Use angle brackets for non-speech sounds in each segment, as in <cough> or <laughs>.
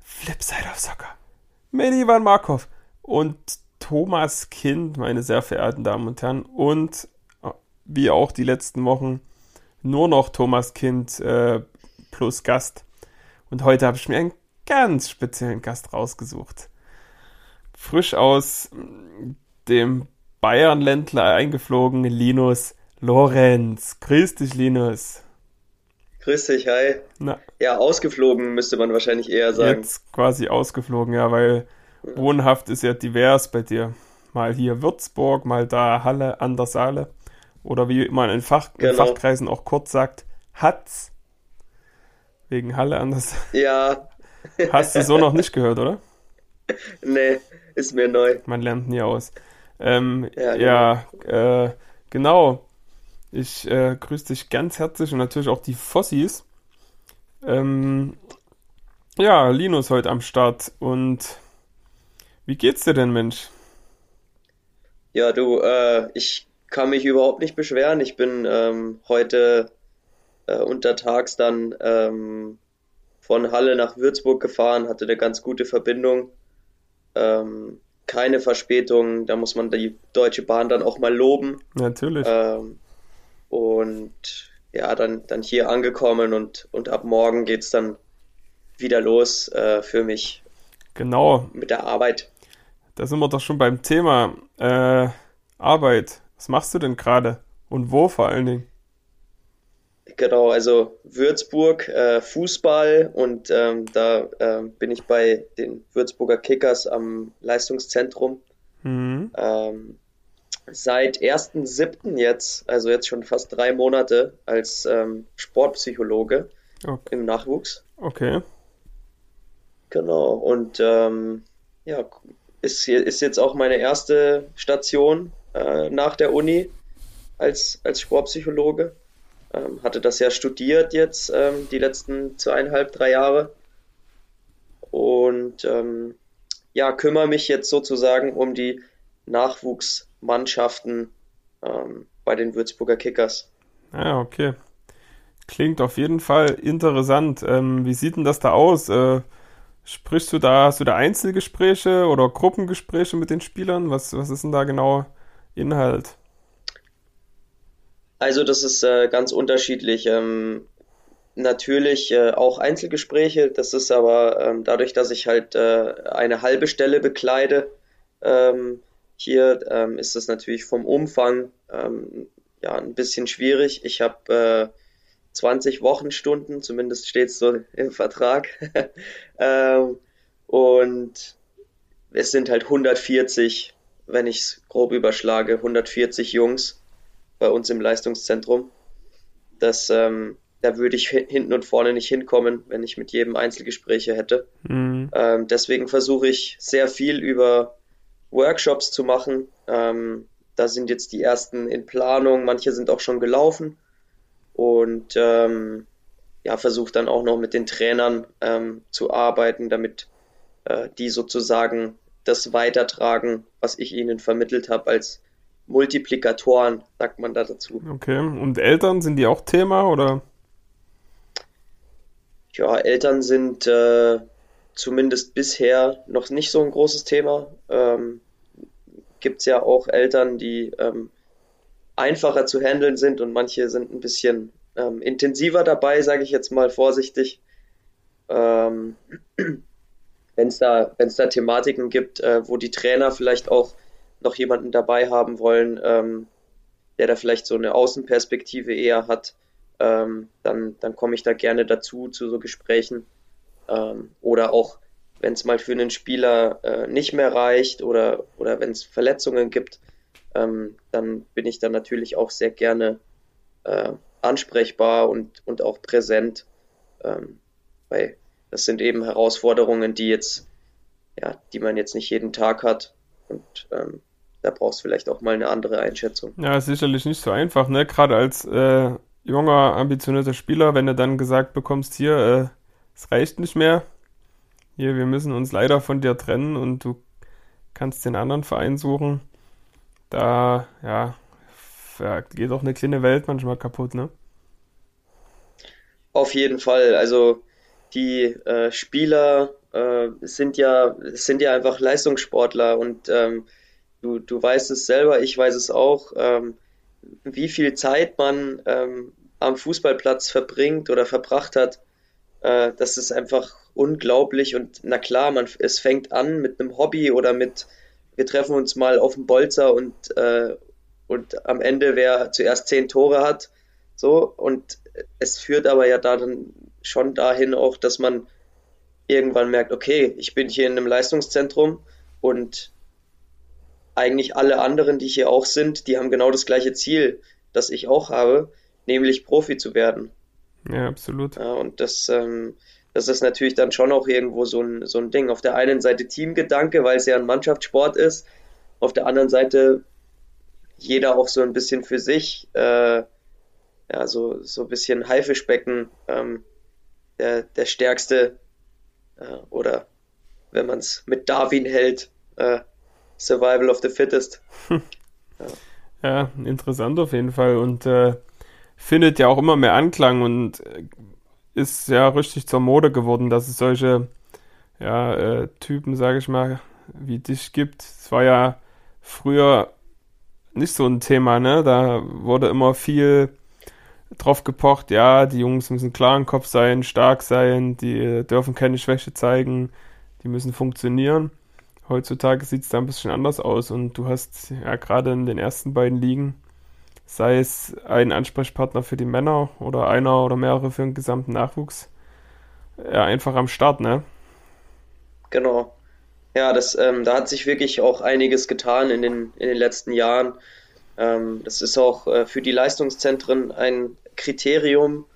Flipside of Soccer. Mit Ivan Markov und Thomas Kind, meine sehr verehrten Damen und Herren. Und wie auch die letzten Wochen nur noch Thomas Kind äh, plus Gast. Und heute habe ich mir einen ganz speziellen Gast rausgesucht. Frisch aus dem Bayern-Ländler eingeflogen, Linus Lorenz. Grüß dich, Linus. Grüß dich, hi. Na. Ja, ausgeflogen müsste man wahrscheinlich eher sagen. Jetzt quasi ausgeflogen, ja, weil wohnhaft ist ja divers bei dir. Mal hier Würzburg, mal da Halle an der Saale. Oder wie man in, Fach, genau. in Fachkreisen auch kurz sagt, Hatz. Wegen Halle an der Saale. Ja. Hast du so noch nicht gehört, oder? <laughs> Nee, ist mir neu. Man lernt nie aus. Ähm, ja, genau. Ja, äh, genau. Ich äh, grüße dich ganz herzlich und natürlich auch die Fossis. Ähm, ja, Linus heute am Start. Und wie geht's dir denn, Mensch? Ja, du, äh, ich kann mich überhaupt nicht beschweren. Ich bin ähm, heute äh, untertags dann ähm, von Halle nach Würzburg gefahren, hatte eine ganz gute Verbindung. Ähm, keine Verspätung, da muss man die Deutsche Bahn dann auch mal loben. Natürlich. Ähm, und ja, dann, dann hier angekommen und, und ab morgen geht es dann wieder los äh, für mich. Genau. Mit der Arbeit. Da sind wir doch schon beim Thema äh, Arbeit. Was machst du denn gerade? Und wo vor allen Dingen? Genau, also Würzburg, äh, Fußball und ähm, da äh, bin ich bei den Würzburger Kickers am Leistungszentrum. Mhm. Ähm, seit 1.7. jetzt, also jetzt schon fast drei Monate, als ähm, Sportpsychologe okay. im Nachwuchs. Okay. Genau, und ähm, ja, ist, ist jetzt auch meine erste Station äh, nach der Uni als, als Sportpsychologe. Ähm, hatte das ja studiert jetzt ähm, die letzten zweieinhalb, drei Jahre. Und ähm, ja, kümmere mich jetzt sozusagen um die Nachwuchsmannschaften ähm, bei den Würzburger Kickers. Ja, okay. Klingt auf jeden Fall interessant. Ähm, wie sieht denn das da aus? Äh, sprichst du da, hast du da Einzelgespräche oder Gruppengespräche mit den Spielern? Was, was ist denn da genau Inhalt? Also das ist äh, ganz unterschiedlich. Ähm, natürlich äh, auch Einzelgespräche. Das ist aber ähm, dadurch, dass ich halt äh, eine halbe Stelle bekleide, ähm, hier ähm, ist es natürlich vom Umfang ähm, ja ein bisschen schwierig. Ich habe äh, 20 Wochenstunden, zumindest steht es so im Vertrag. <laughs> ähm, und es sind halt 140, wenn ich es grob überschlage, 140 Jungs bei uns im Leistungszentrum. Das, ähm, da würde ich hinten und vorne nicht hinkommen, wenn ich mit jedem Einzelgespräche hätte. Mhm. Ähm, deswegen versuche ich sehr viel über Workshops zu machen. Ähm, da sind jetzt die ersten in Planung, manche sind auch schon gelaufen. Und ähm, ja, versuche dann auch noch mit den Trainern ähm, zu arbeiten, damit äh, die sozusagen das weitertragen, was ich ihnen vermittelt habe als Multiplikatoren, sagt man da dazu. Okay, und Eltern, sind die auch Thema oder? Ja, Eltern sind äh, zumindest bisher noch nicht so ein großes Thema. Ähm, Gibt es ja auch Eltern, die ähm, einfacher zu handeln sind und manche sind ein bisschen ähm, intensiver dabei, sage ich jetzt mal vorsichtig. Ähm, <clears throat> Wenn es da, wenn's da Thematiken gibt, äh, wo die Trainer vielleicht auch noch jemanden dabei haben wollen, ähm, der da vielleicht so eine Außenperspektive eher hat, ähm, dann, dann komme ich da gerne dazu zu so Gesprächen. Ähm, oder auch wenn es mal für einen Spieler äh, nicht mehr reicht oder, oder wenn es Verletzungen gibt, ähm, dann bin ich dann natürlich auch sehr gerne äh, ansprechbar und, und auch präsent. Ähm, weil das sind eben Herausforderungen, die jetzt, ja, die man jetzt nicht jeden Tag hat. Und ähm, da brauchst du vielleicht auch mal eine andere Einschätzung. Ja, sicherlich nicht so einfach, ne? Gerade als äh, junger, ambitionierter Spieler, wenn du dann gesagt bekommst, hier, äh, es reicht nicht mehr, hier, wir müssen uns leider von dir trennen und du kannst den anderen Verein suchen. Da, ja, ja, geht auch eine kleine Welt manchmal kaputt, ne? Auf jeden Fall. Also die äh, Spieler äh, sind ja sind ja einfach Leistungssportler und ähm, du, du weißt es selber, ich weiß es auch, ähm, wie viel Zeit man ähm, am Fußballplatz verbringt oder verbracht hat. Äh, das ist einfach unglaublich und na klar, man es fängt an mit einem Hobby oder mit wir treffen uns mal auf dem Bolzer und äh, und am Ende wer zuerst zehn Tore hat, so und es führt aber ja dann schon dahin auch, dass man irgendwann merkt, okay, ich bin hier in einem Leistungszentrum und eigentlich alle anderen, die hier auch sind, die haben genau das gleiche Ziel, das ich auch habe, nämlich Profi zu werden. Ja, absolut. Ja, und das, ähm, das ist natürlich dann schon auch irgendwo so ein, so ein Ding. Auf der einen Seite Teamgedanke, weil es ja ein Mannschaftssport ist, auf der anderen Seite jeder auch so ein bisschen für sich, äh, ja, so, so ein bisschen Haifischbecken, ähm, der, der stärkste äh, oder wenn man es mit Darwin hält, äh, Survival of the Fittest. ja. <laughs> ja. interessant auf jeden Fall und äh, findet ja auch immer mehr Anklang und äh, ist ja richtig zur Mode geworden, dass es solche ja, äh, Typen, sage ich mal, wie dich gibt. Es war ja früher nicht so ein Thema, ne? Da wurde immer viel drauf gepocht, ja, die Jungs müssen klar im Kopf sein, stark sein, die dürfen keine Schwäche zeigen, die müssen funktionieren. Heutzutage sieht es da ein bisschen anders aus und du hast ja gerade in den ersten beiden Ligen, sei es ein Ansprechpartner für die Männer oder einer oder mehrere für den gesamten Nachwuchs, ja, einfach am Start, ne? Genau. Ja, das, ähm, da hat sich wirklich auch einiges getan in den, in den letzten Jahren. Ähm, das ist auch äh, für die Leistungszentren ein Kriterium,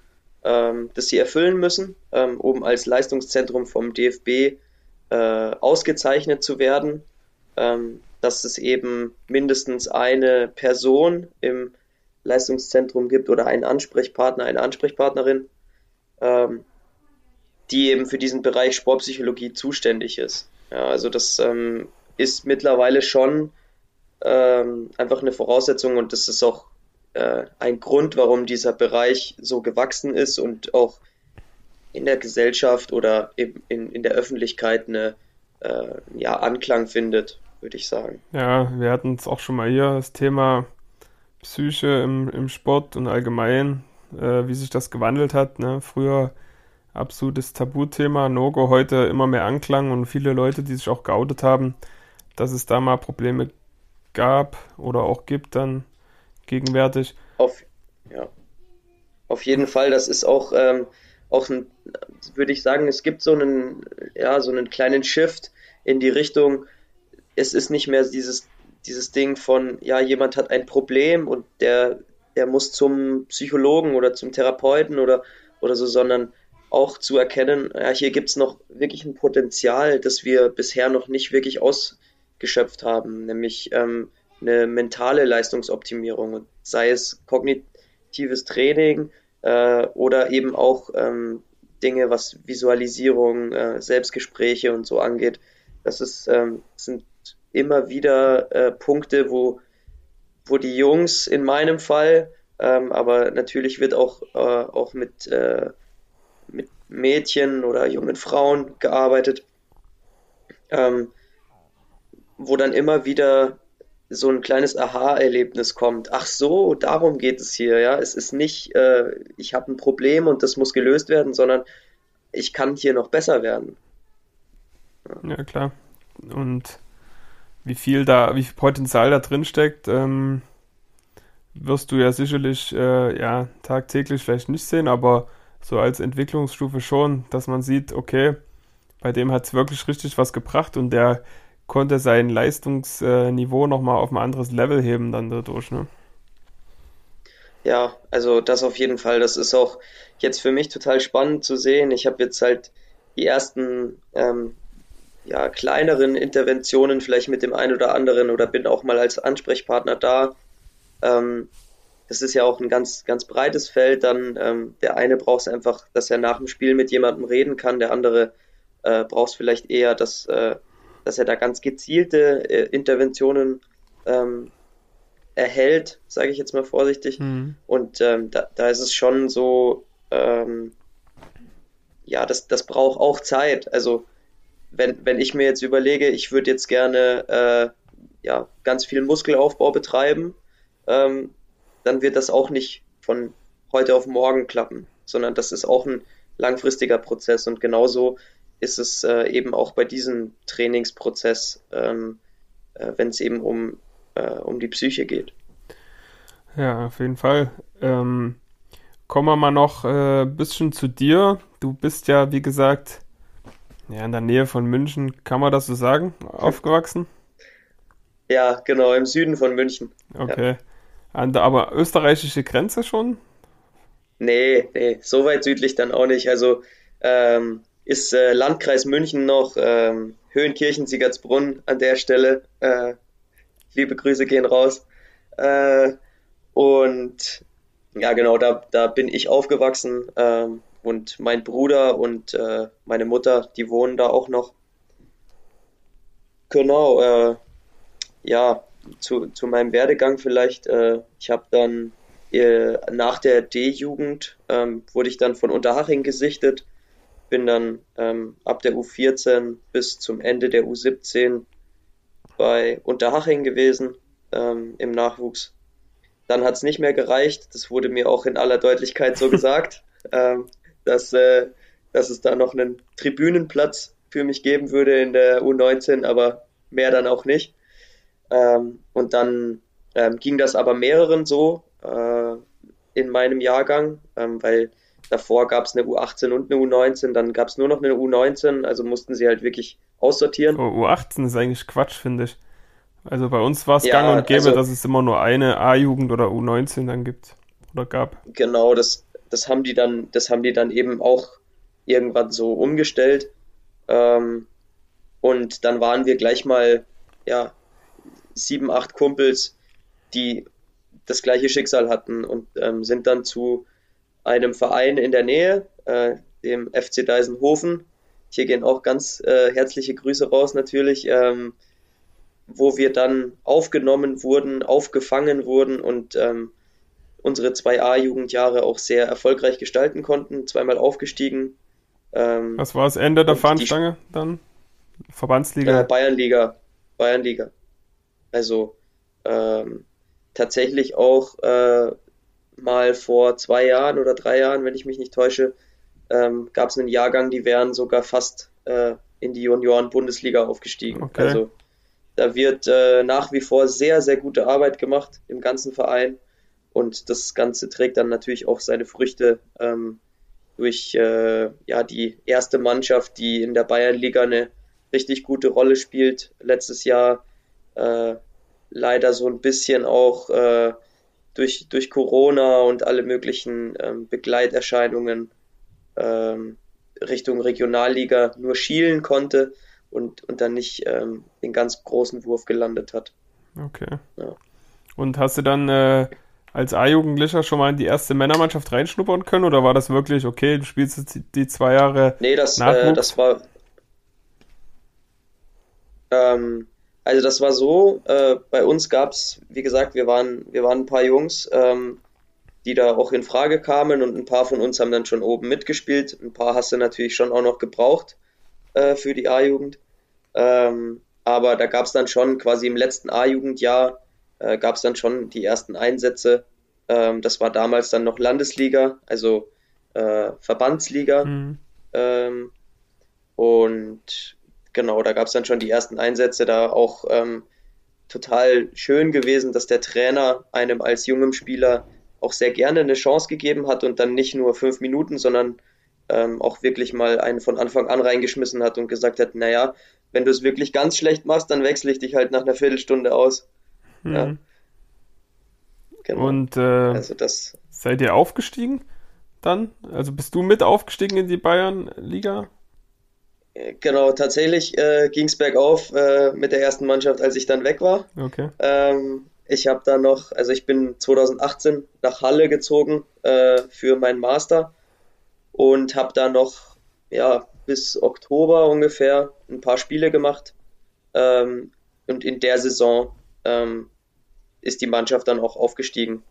ähm, das sie erfüllen müssen, ähm, um als Leistungszentrum vom DFB äh, ausgezeichnet zu werden, ähm, dass es eben mindestens eine Person im Leistungszentrum gibt oder einen Ansprechpartner, eine Ansprechpartnerin, ähm, die eben für diesen Bereich Sportpsychologie zuständig ist. Ja, also das ähm, ist mittlerweile schon ähm, einfach eine Voraussetzung und das ist auch äh, ein Grund, warum dieser Bereich so gewachsen ist und auch in der Gesellschaft oder in, in, in der Öffentlichkeit eine äh, ja, Anklang findet, würde ich sagen. Ja, wir hatten es auch schon mal hier, das Thema Psyche im, im Sport und allgemein, äh, wie sich das gewandelt hat. Ne? Früher absolutes Tabuthema, Nogo, heute immer mehr Anklang und viele Leute, die sich auch geoutet haben, dass es da mal Probleme gab oder auch gibt dann gegenwärtig. Auf, ja. Auf jeden Fall, das ist auch, ähm, auch ein, würde ich sagen, es gibt so einen, ja, so einen kleinen Shift in die Richtung, es ist nicht mehr dieses, dieses Ding von, ja, jemand hat ein Problem und der, der muss zum Psychologen oder zum Therapeuten oder, oder so, sondern auch zu erkennen, ja, hier gibt es noch wirklich ein Potenzial, das wir bisher noch nicht wirklich aus, geschöpft haben, nämlich ähm, eine mentale Leistungsoptimierung, sei es kognitives Training äh, oder eben auch ähm, Dinge, was Visualisierung, äh, Selbstgespräche und so angeht. Das ist, ähm, sind immer wieder äh, Punkte, wo, wo die Jungs in meinem Fall, ähm, aber natürlich wird auch, äh, auch mit, äh, mit Mädchen oder jungen Frauen gearbeitet, ähm, wo dann immer wieder so ein kleines Aha-Erlebnis kommt. Ach so, darum geht es hier, ja. Es ist nicht, äh, ich habe ein Problem und das muss gelöst werden, sondern ich kann hier noch besser werden. Ja, ja klar. Und wie viel da, wie viel Potenzial da drin steckt, ähm, wirst du ja sicherlich äh, ja tagtäglich vielleicht nicht sehen, aber so als Entwicklungsstufe schon, dass man sieht, okay, bei dem hat es wirklich richtig was gebracht und der konnte sein Leistungsniveau nochmal auf ein anderes Level heben dann dadurch, ne? Ja, also das auf jeden Fall. Das ist auch jetzt für mich total spannend zu sehen. Ich habe jetzt halt die ersten ähm, ja, kleineren Interventionen vielleicht mit dem einen oder anderen oder bin auch mal als Ansprechpartner da. Ähm, das ist ja auch ein ganz, ganz breites Feld. Dann ähm, der eine braucht es einfach, dass er nach dem Spiel mit jemandem reden kann, der andere äh, braucht es vielleicht eher, dass äh, dass er da ganz gezielte äh, Interventionen ähm, erhält, sage ich jetzt mal vorsichtig. Mhm. Und ähm, da, da ist es schon so, ähm, ja, das, das braucht auch Zeit. Also wenn, wenn ich mir jetzt überlege, ich würde jetzt gerne äh, ja, ganz viel Muskelaufbau betreiben, ähm, dann wird das auch nicht von heute auf morgen klappen, sondern das ist auch ein langfristiger Prozess und genauso ist es äh, eben auch bei diesem Trainingsprozess, ähm, äh, wenn es eben um, äh, um die Psyche geht. Ja, auf jeden Fall. Ähm, kommen wir mal noch ein äh, bisschen zu dir. Du bist ja, wie gesagt, ja, in der Nähe von München, kann man das so sagen, <laughs> aufgewachsen? Ja, genau, im Süden von München. Okay. Ja. Der, aber österreichische Grenze schon? Nee, nee, so weit südlich dann auch nicht. Also ähm, ist äh, Landkreis München noch, ähm, Höhenkirchen, Siegertsbrunn an der Stelle. Äh, liebe Grüße gehen raus. Äh, und ja, genau, da, da bin ich aufgewachsen. Ähm, und mein Bruder und äh, meine Mutter, die wohnen da auch noch. Genau, äh, ja, zu, zu meinem Werdegang vielleicht. Äh, ich habe dann äh, nach der D-Jugend ähm, wurde ich dann von Unterhaching gesichtet, bin dann ähm, ab der U14 bis zum Ende der U17 bei Unterhaching gewesen ähm, im Nachwuchs. Dann hat es nicht mehr gereicht, das wurde mir auch in aller Deutlichkeit so <laughs> gesagt, ähm, dass, äh, dass es da noch einen Tribünenplatz für mich geben würde in der U19, aber mehr dann auch nicht. Ähm, und dann ähm, ging das aber mehreren so äh, in meinem Jahrgang, ähm, weil davor gab es eine U18 und eine U19, dann gab es nur noch eine U19, also mussten sie halt wirklich aussortieren. Oh, U18 ist eigentlich Quatsch, finde ich. Also bei uns war es ja, gang und gäbe, also, dass es immer nur eine A-Jugend oder U19 dann gibt oder gab. Genau, das, das haben die dann, das haben die dann eben auch irgendwann so umgestellt. Ähm, und dann waren wir gleich mal ja, sieben, acht Kumpels, die das gleiche Schicksal hatten und ähm, sind dann zu einem Verein in der Nähe, äh, dem FC Deisenhofen. Hier gehen auch ganz äh, herzliche Grüße raus natürlich, ähm, wo wir dann aufgenommen wurden, aufgefangen wurden und ähm, unsere 2A-Jugendjahre auch sehr erfolgreich gestalten konnten, zweimal aufgestiegen. Ähm, Was war das Ende der Fahnenstange dann? Verbandsliga? Äh, Bayernliga. Bayernliga. Also ähm, tatsächlich auch äh, mal vor zwei Jahren oder drei Jahren, wenn ich mich nicht täusche, ähm, gab es einen Jahrgang, die wären sogar fast äh, in die Junioren-Bundesliga aufgestiegen. Okay. Also da wird äh, nach wie vor sehr, sehr gute Arbeit gemacht im ganzen Verein und das Ganze trägt dann natürlich auch seine Früchte ähm, durch äh, ja, die erste Mannschaft, die in der Bayernliga eine richtig gute Rolle spielt. Letztes Jahr äh, leider so ein bisschen auch äh, durch, durch Corona und alle möglichen ähm, Begleiterscheinungen ähm, Richtung Regionalliga nur schielen konnte und, und dann nicht ähm, den ganz großen Wurf gelandet hat. Okay. Ja. Und hast du dann äh, als A-Jugendlicher schon mal in die erste Männermannschaft reinschnuppern können oder war das wirklich, okay, du spielst jetzt die zwei Jahre? Nee, das, äh, das war. Ähm, also das war so, äh, bei uns gab es, wie gesagt, wir waren, wir waren ein paar Jungs, ähm, die da auch in Frage kamen und ein paar von uns haben dann schon oben mitgespielt. Ein paar hast du natürlich schon auch noch gebraucht äh, für die A-Jugend. Ähm, aber da gab es dann schon quasi im letzten A-Jugendjahr äh, gab es dann schon die ersten Einsätze. Ähm, das war damals dann noch Landesliga, also äh, Verbandsliga. Mhm. Ähm, und genau, da gab es dann schon die ersten Einsätze, da auch ähm, total schön gewesen, dass der Trainer einem als jungem Spieler auch sehr gerne eine Chance gegeben hat und dann nicht nur fünf Minuten, sondern ähm, auch wirklich mal einen von Anfang an reingeschmissen hat und gesagt hat, naja, wenn du es wirklich ganz schlecht machst, dann wechsle ich dich halt nach einer Viertelstunde aus. Mhm. Ja. Genau. Und äh, also das seid ihr aufgestiegen dann? Also bist du mit aufgestiegen in die Bayern-Liga? Genau, tatsächlich äh, ging es bergauf äh, mit der ersten Mannschaft, als ich dann weg war. Okay. Ähm, ich habe dann noch, also ich bin 2018 nach Halle gezogen äh, für meinen Master und habe da noch ja bis Oktober ungefähr ein paar Spiele gemacht ähm, und in der Saison ähm, ist die Mannschaft dann auch aufgestiegen.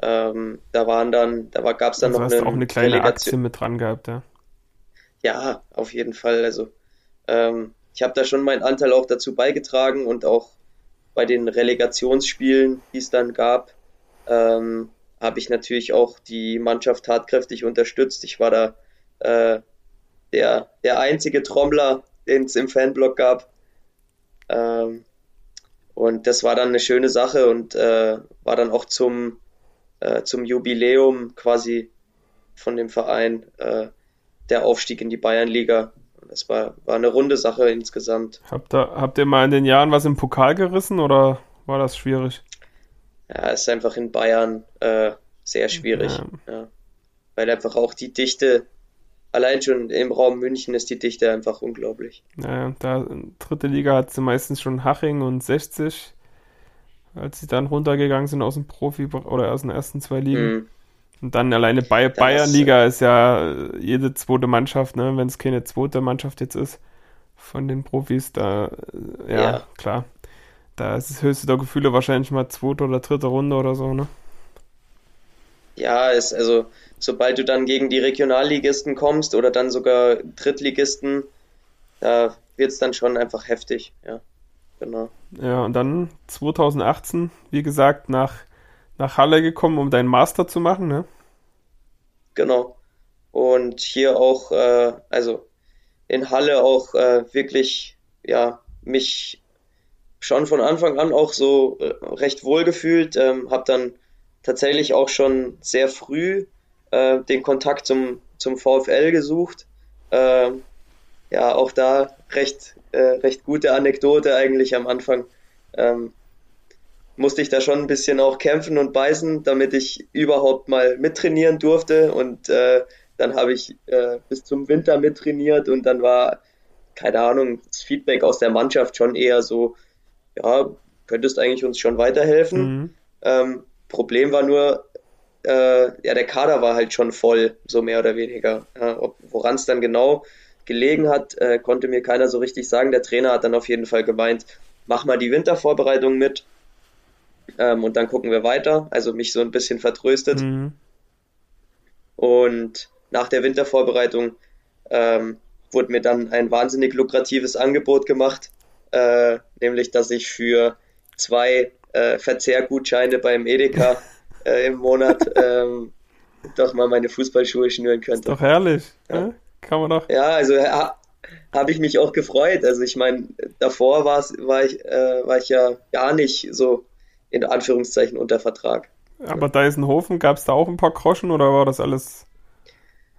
Ähm, da waren dann, da gab es dann also noch eine, auch eine kleine Relegation. Aktie mit dran gehabt, ja. Ja, auf jeden Fall. Also ähm, ich habe da schon meinen Anteil auch dazu beigetragen und auch bei den Relegationsspielen, die es dann gab, ähm, habe ich natürlich auch die Mannschaft tatkräftig unterstützt. Ich war da äh, der, der einzige Trommler, den es im Fanblock gab. Ähm, und das war dann eine schöne Sache und äh, war dann auch zum, äh, zum Jubiläum quasi von dem Verein äh, der Aufstieg in die Bayernliga. Das war, war eine runde Sache insgesamt. Habt ihr, habt ihr mal in den Jahren was im Pokal gerissen oder war das schwierig? Ja, ist einfach in Bayern äh, sehr schwierig. Ja. Ja. Weil einfach auch die Dichte, allein schon im Raum München ist die Dichte einfach unglaublich. Naja, da dritte Liga hat sie meistens schon Haching und 60, als sie dann runtergegangen sind aus dem Profi oder aus den ersten zwei Ligen. Mhm. Und dann alleine bei Bayernliga ist ja jede zweite Mannschaft, ne, wenn es keine zweite Mannschaft jetzt ist von den Profis, da ja, ja. klar. Da ist das höchste der Gefühle wahrscheinlich mal zweite oder dritte Runde oder so, ne? Ja, ist also, sobald du dann gegen die Regionalligisten kommst oder dann sogar Drittligisten, da wird es dann schon einfach heftig, ja. Genau. Ja, und dann 2018, wie gesagt, nach, nach Halle gekommen, um deinen Master zu machen, ne? Genau. Und hier auch, äh, also in Halle auch äh, wirklich, ja, mich schon von Anfang an auch so äh, recht wohl gefühlt, ähm, habe dann tatsächlich auch schon sehr früh äh, den Kontakt zum, zum VfL gesucht. Äh, ja, auch da recht, äh, recht gute Anekdote eigentlich am Anfang. Ähm, musste ich da schon ein bisschen auch kämpfen und beißen, damit ich überhaupt mal mittrainieren durfte. Und äh, dann habe ich äh, bis zum Winter mittrainiert und dann war, keine Ahnung, das Feedback aus der Mannschaft schon eher so, ja, könntest eigentlich uns schon weiterhelfen. Mhm. Ähm, Problem war nur, äh, ja, der Kader war halt schon voll, so mehr oder weniger. Ja, Woran es dann genau gelegen hat, äh, konnte mir keiner so richtig sagen. Der Trainer hat dann auf jeden Fall gemeint, mach mal die Wintervorbereitung mit ähm, und dann gucken wir weiter. Also mich so ein bisschen vertröstet. Mhm. Und nach der Wintervorbereitung ähm, wurde mir dann ein wahnsinnig lukratives Angebot gemacht, äh, nämlich dass ich für zwei äh, Verzehrgutscheine beim Edeka <laughs> äh, im Monat ähm, doch mal meine Fußballschuhe schnüren könnte. Ist doch herrlich. Ja. ja? Kann man doch. Ja, also ha, habe ich mich auch gefreut. Also ich meine, davor war ich, äh, war ich ja gar nicht so in Anführungszeichen unter Vertrag. Aber Deisenhofen, gab es da auch ein paar Groschen oder war das alles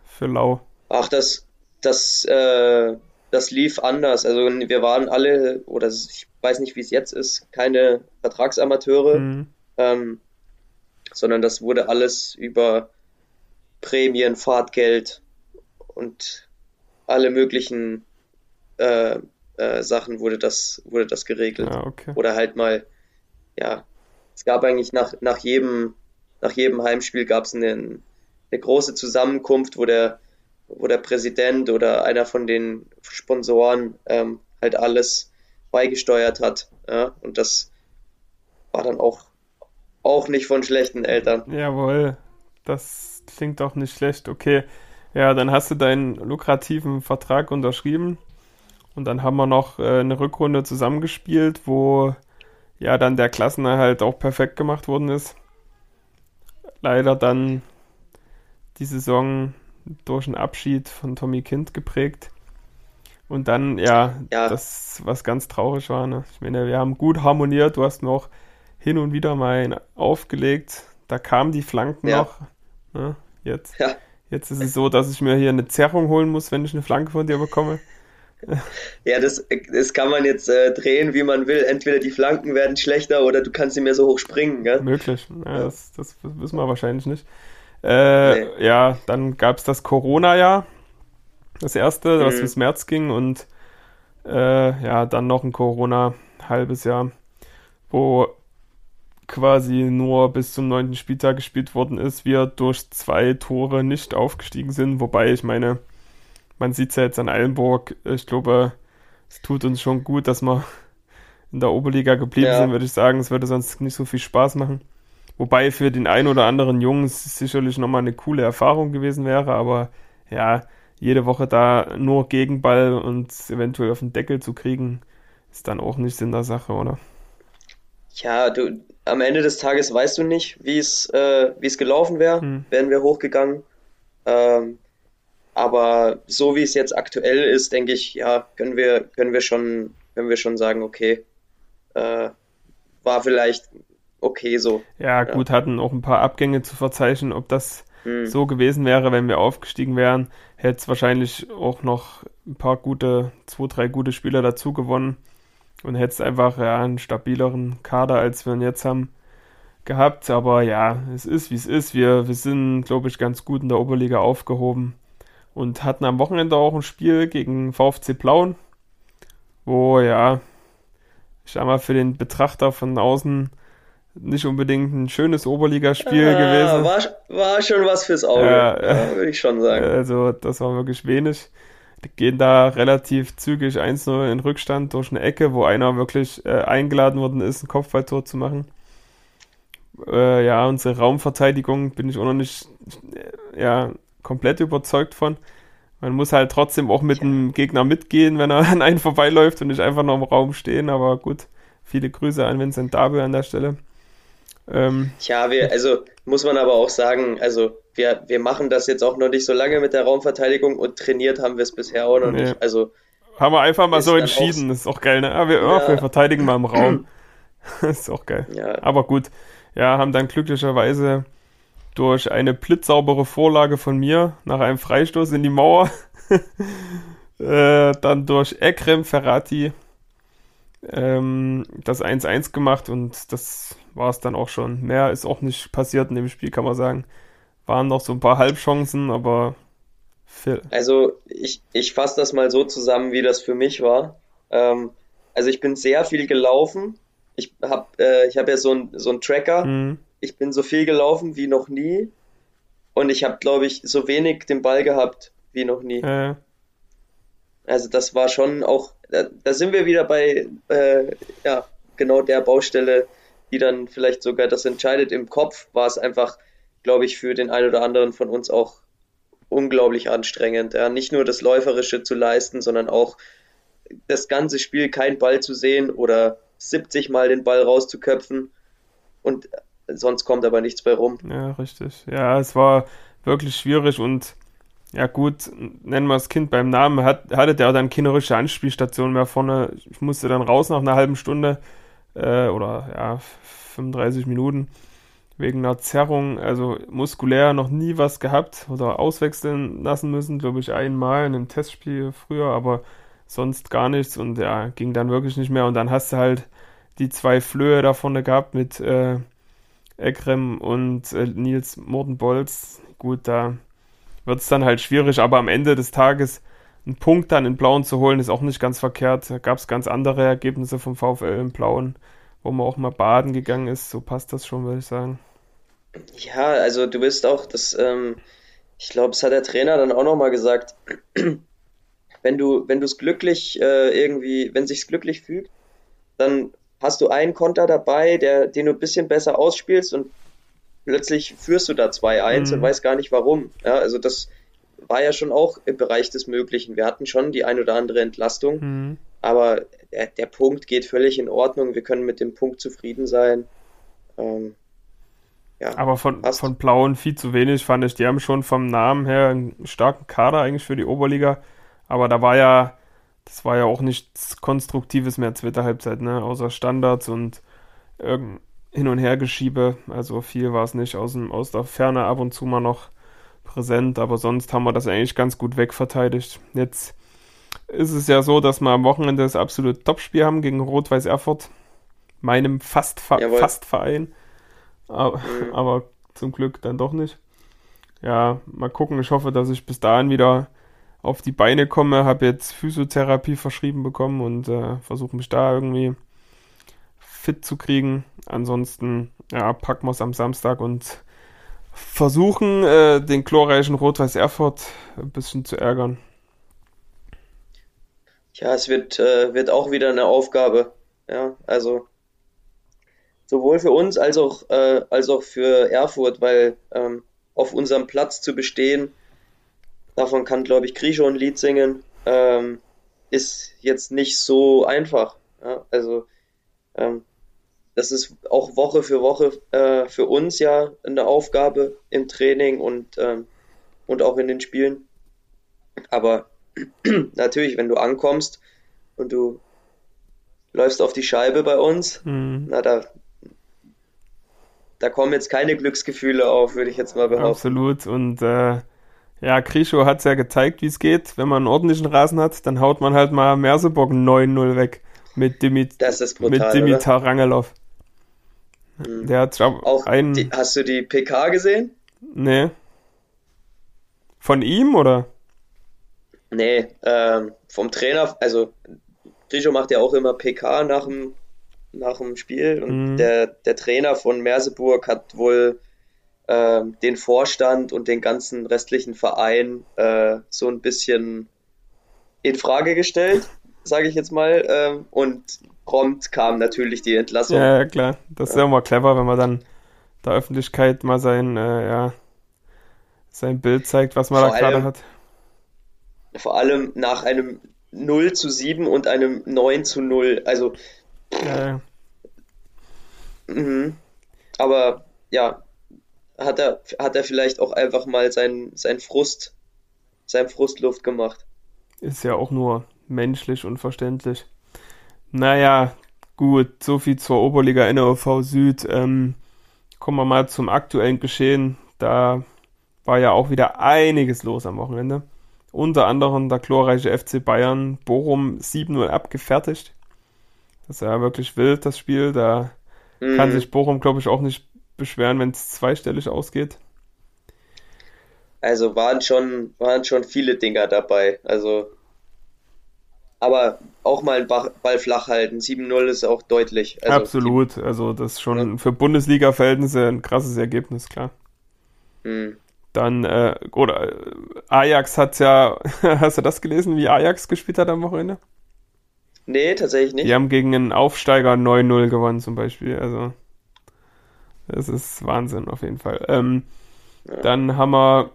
für lau? Ach, das, das, äh, das lief anders. Also wir waren alle, oder ich weiß nicht, wie es jetzt ist, keine Vertragsamateure, mhm. ähm, sondern das wurde alles über Prämien, Fahrtgeld und alle möglichen äh, äh, Sachen wurde das, wurde das geregelt. Ah, okay. Oder halt mal, ja, es gab eigentlich nach, nach jedem, nach jedem Heimspiel gab es eine, eine große Zusammenkunft, wo der, wo der Präsident oder einer von den Sponsoren ähm, halt alles beigesteuert hat. Ja? Und das war dann auch, auch nicht von schlechten Eltern. Jawohl, das klingt doch nicht schlecht. Okay, ja, dann hast du deinen lukrativen Vertrag unterschrieben. Und dann haben wir noch äh, eine Rückrunde zusammengespielt, wo ja dann der Klassenerhalt auch perfekt gemacht worden ist. Leider dann die Saison durch einen Abschied von Tommy Kind geprägt. Und dann, ja, ja, das, was ganz traurig war. Ne? Ich meine, wir haben gut harmoniert. Du hast auch hin und wieder mal aufgelegt. Da kamen die Flanken ja. noch. Ne? Jetzt, ja. jetzt ist es so, dass ich mir hier eine Zerrung holen muss, wenn ich eine Flanke von dir bekomme. Ja, das, das kann man jetzt äh, drehen, wie man will. Entweder die Flanken werden schlechter oder du kannst sie mehr so hoch springen. Gell? Möglich. Ja, das, das wissen wir wahrscheinlich nicht. Äh, nee. Ja, dann gab es das Corona-Jahr. Das erste, mhm. was bis März ging und äh, ja, dann noch ein Corona halbes Jahr, wo quasi nur bis zum neunten Spieltag gespielt worden ist, wir durch zwei Tore nicht aufgestiegen sind, wobei ich meine, man sieht es ja jetzt an Eilenburg, ich glaube, es tut uns schon gut, dass wir in der Oberliga geblieben ja. sind, würde ich sagen, es würde sonst nicht so viel Spaß machen. Wobei für den einen oder anderen Jungen es sicherlich nochmal eine coole Erfahrung gewesen wäre, aber ja, jede Woche da nur Gegenball und eventuell auf den Deckel zu kriegen, ist dann auch nicht Sinn der Sache, oder? Ja, du, am Ende des Tages weißt du nicht, wie es, äh, wie es gelaufen wäre, hm. wären wir hochgegangen. Ähm, aber so wie es jetzt aktuell ist, denke ich, ja, können wir, können wir schon, können wir schon sagen, okay, äh, war vielleicht okay so. Ja, gut, ja. hatten auch ein paar Abgänge zu verzeichnen. Ob das hm. so gewesen wäre, wenn wir aufgestiegen wären, hätte es wahrscheinlich auch noch ein paar gute, zwei, drei gute Spieler dazu gewonnen und hätte es einfach ja, einen stabileren Kader, als wir ihn jetzt haben, gehabt. Aber ja, es ist, wie es ist. Wir, wir sind, glaube ich, ganz gut in der Oberliga aufgehoben und hatten am Wochenende auch ein Spiel gegen VfC Plauen, wo ja, ich sag mal, für den Betrachter von außen nicht unbedingt ein schönes Oberligaspiel ah, gewesen. War, war schon was fürs Auge, ja, ja, würde ich schon sagen. Also, das war wirklich wenig. Die gehen da relativ zügig 1-0 in Rückstand durch eine Ecke, wo einer wirklich äh, eingeladen worden ist, ein Kopfballtor zu machen. Äh, ja, unsere Raumverteidigung bin ich auch noch nicht äh, ja, komplett überzeugt von. Man muss halt trotzdem auch mit ja. dem Gegner mitgehen, wenn er <laughs> an einen vorbeiläuft und nicht einfach nur im Raum stehen. Aber gut, viele Grüße an Vincent Dabel an der Stelle. Ähm, ja, wir, also muss man aber auch sagen, also wir, wir machen das jetzt auch noch nicht so lange mit der Raumverteidigung und trainiert haben wir es bisher auch noch nee. nicht. Also haben wir einfach mal so entschieden. Das ist auch geil, ne? Ja, wir, ja. Oh, wir verteidigen mal im Raum. das <clears throat> <laughs> ist auch geil. Ja. Aber gut, ja, haben dann glücklicherweise durch eine blitzsaubere Vorlage von mir nach einem Freistoß in die Mauer, <laughs> äh, dann durch Ekrem Ferrati ähm, das 1-1 gemacht und das war es dann auch schon. Mehr ist auch nicht passiert in dem Spiel, kann man sagen. Waren noch so ein paar Halbchancen, aber viel. Also ich, ich fasse das mal so zusammen, wie das für mich war. Ähm, also ich bin sehr viel gelaufen. Ich habe äh, hab ja so einen so Tracker. Mhm. Ich bin so viel gelaufen wie noch nie. Und ich habe, glaube ich, so wenig den Ball gehabt wie noch nie. Äh. Also das war schon auch, da, da sind wir wieder bei äh, ja, genau der Baustelle, die dann vielleicht sogar das entscheidet. Im Kopf war es einfach, glaube ich, für den einen oder anderen von uns auch unglaublich anstrengend. Ja, nicht nur das Läuferische zu leisten, sondern auch das ganze Spiel keinen Ball zu sehen oder 70 Mal den Ball rauszuköpfen und sonst kommt aber nichts bei rum. Ja, richtig. Ja, es war wirklich schwierig und ja gut, nennen wir das Kind beim Namen, hat, hatte der dann keine richtige Anspielstation mehr vorne. Ich musste dann raus nach einer halben Stunde äh, oder ja, 35 Minuten wegen einer Zerrung, also muskulär noch nie was gehabt oder auswechseln lassen müssen, glaube ich, einmal in einem Testspiel früher, aber sonst gar nichts und ja, ging dann wirklich nicht mehr und dann hast du halt die zwei Flöhe da vorne gehabt mit äh, Ekrem und äh, Nils Mortenbolz. Gut, da wird es dann halt schwierig, aber am Ende des Tages einen Punkt dann in Blauen zu holen, ist auch nicht ganz verkehrt. Da gab es ganz andere Ergebnisse vom VfL in Blauen, wo man auch mal baden gegangen ist. So passt das schon, würde ich sagen. Ja, also du bist auch, das, ähm, ich glaube, es hat der Trainer dann auch nochmal gesagt, <clears throat> wenn du, wenn du es glücklich äh, irgendwie, wenn sich's glücklich fügt, dann hast du einen Konter dabei, der, den du ein bisschen besser ausspielst und plötzlich führst du da 2-1 mhm. und weißt gar nicht warum. Ja, also das, war ja schon auch im Bereich des Möglichen. Wir hatten schon die ein oder andere Entlastung, mhm. aber der, der, Punkt geht völlig in Ordnung. Wir können mit dem Punkt zufrieden sein. Ähm, ja, aber von, von Blauen viel zu wenig fand ich. Die haben schon vom Namen her einen starken Kader eigentlich für die Oberliga, aber da war ja, das war ja auch nichts Konstruktives mehr zweite Halbzeit, ne? Außer Standards und irgend hin und her geschiebe. Also viel war es nicht aus, dem, aus der Ferne ab und zu mal noch präsent, aber sonst haben wir das eigentlich ganz gut wegverteidigt. Jetzt ist es ja so, dass wir am Wochenende das absolute Topspiel haben gegen Rot-Weiß Erfurt, meinem Fast-Verein, aber, mhm. <laughs> aber zum Glück dann doch nicht. Ja, mal gucken. Ich hoffe, dass ich bis dahin wieder auf die Beine komme. Habe jetzt Physiotherapie verschrieben bekommen und äh, versuche mich da irgendwie fit zu kriegen. Ansonsten, ja, packen wir es am Samstag und versuchen, äh, den glorreichen Rot-Weiß Erfurt ein bisschen zu ärgern. Ja, es wird, äh, wird auch wieder eine Aufgabe. Ja, also sowohl für uns als auch, äh, als auch für Erfurt, weil ähm, auf unserem Platz zu bestehen, davon kann, glaube ich, Grisho ein Lied singen, ähm, ist jetzt nicht so einfach. Ja? Also ähm, das ist auch Woche für Woche äh, für uns ja eine Aufgabe im Training und, ähm, und auch in den Spielen. Aber <clears throat> natürlich, wenn du ankommst und du läufst auf die Scheibe bei uns, mhm. na da, da kommen jetzt keine Glücksgefühle auf, würde ich jetzt mal behaupten. Absolut. Und äh, ja, Krischo hat es ja gezeigt, wie es geht. Wenn man einen ordentlichen Rasen hat, dann haut man halt mal Merseburg 9-0 weg mit, Dimit brutal, mit Dimitar Rangelov. Mhm. Der hat auch einen. Die, hast du die PK gesehen? Nee. Von ihm oder? Nee, ähm, vom Trainer, also Grisho macht ja auch immer PK nach dem, nach dem Spiel und mhm. der, der Trainer von Merseburg hat wohl ähm, den Vorstand und den ganzen restlichen Verein äh, so ein bisschen in Frage gestellt, sage ich jetzt mal, ähm, und prompt kam natürlich die Entlassung. Ja, ja klar. Das ist ja immer clever, wenn man dann der Öffentlichkeit mal sein, äh, ja, sein Bild zeigt, was man vor da gerade hat. Vor allem nach einem 0 zu 7 und einem 9 zu 0. Also. Ja, ja. Mhm. Aber ja, hat er, hat er vielleicht auch einfach mal seinen sein Frust, sein Frustluft gemacht. Ist ja auch nur menschlich und verständlich. Naja, gut, so viel zur Oberliga NOV Süd. Ähm, kommen wir mal zum aktuellen Geschehen. Da war ja auch wieder einiges los am Wochenende. Unter anderem der glorreiche FC Bayern Bochum 7-0 abgefertigt. Das ist ja wirklich wild, das Spiel. Da mhm. kann sich Bochum, glaube ich, auch nicht beschweren, wenn es zweistellig ausgeht. Also waren schon, waren schon viele Dinger dabei. Also aber auch mal einen Ball flach halten. 7-0 ist auch deutlich. Also Absolut, also das ist schon ja. für Bundesliga-Verhältnisse ein krasses Ergebnis, klar. Hm. Dann, äh, oder äh, Ajax hat ja, <laughs> hast du das gelesen, wie Ajax gespielt hat am Wochenende? Nee, tatsächlich nicht. Die haben gegen einen Aufsteiger 9-0 gewonnen zum Beispiel, also das ist Wahnsinn auf jeden Fall. Ähm, ja. Dann haben wir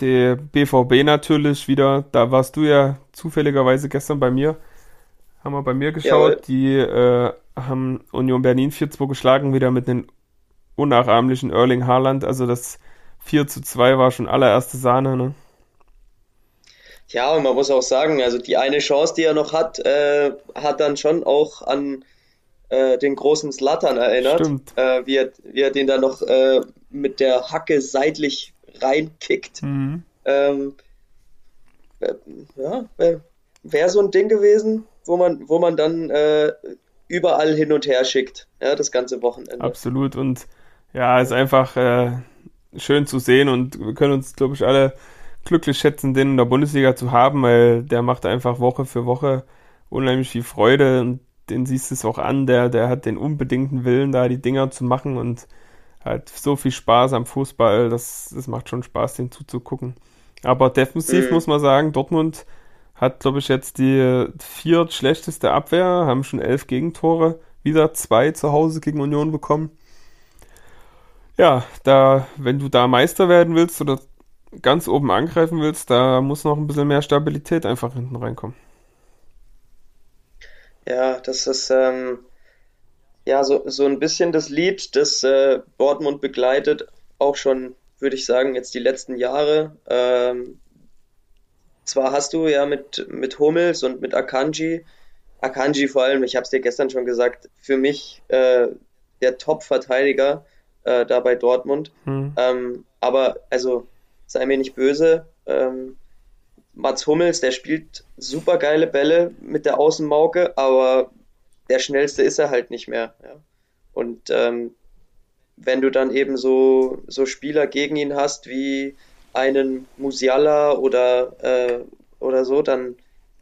die BVB natürlich wieder, da warst du ja zufälligerweise gestern bei mir, haben wir bei mir geschaut, Jawohl. die äh, haben Union Berlin 4-2 geschlagen, wieder mit einem unnachahmlichen Erling Haaland, also das 4 zu 2 war schon allererste Sahne, ne? Ja, und man muss auch sagen, also die eine Chance, die er noch hat, äh, hat dann schon auch an äh, den großen Slattern erinnert, äh, wie, er, wie er den da noch äh, mit der Hacke seitlich reinkickt. Mhm. Ähm, äh, ja, wäre wär so ein Ding gewesen, wo man, wo man dann äh, überall hin und her schickt, ja, das ganze Wochenende. Absolut und ja, ist einfach äh, schön zu sehen und wir können uns, glaube ich, alle glücklich schätzen, den in der Bundesliga zu haben, weil der macht einfach Woche für Woche unheimlich viel Freude und den siehst du es auch an, der, der hat den unbedingten Willen, da die Dinger zu machen und halt so viel Spaß am Fußball, das, das macht schon Spaß, den zuzugucken. Aber defensiv mhm. muss man sagen, Dortmund hat, glaube ich, jetzt die viert schlechteste Abwehr, haben schon elf Gegentore, wieder zwei zu Hause gegen Union bekommen. Ja, da, wenn du da Meister werden willst oder ganz oben angreifen willst, da muss noch ein bisschen mehr Stabilität einfach hinten reinkommen. Ja, das ist, ähm, ja, so, so ein bisschen das Lied, das äh, Dortmund begleitet, auch schon, würde ich sagen, jetzt die letzten Jahre. Ähm, zwar hast du ja mit, mit Hummels und mit Akanji, Akanji vor allem, ich habe es dir gestern schon gesagt, für mich äh, der Top-Verteidiger äh, da bei Dortmund. Hm. Ähm, aber, also, sei mir nicht böse, ähm, Mats Hummels, der spielt super geile Bälle mit der Außenmauke, aber der schnellste ist er halt nicht mehr. Ja. Und ähm, wenn du dann eben so, so Spieler gegen ihn hast wie einen Musiala oder, äh, oder so, dann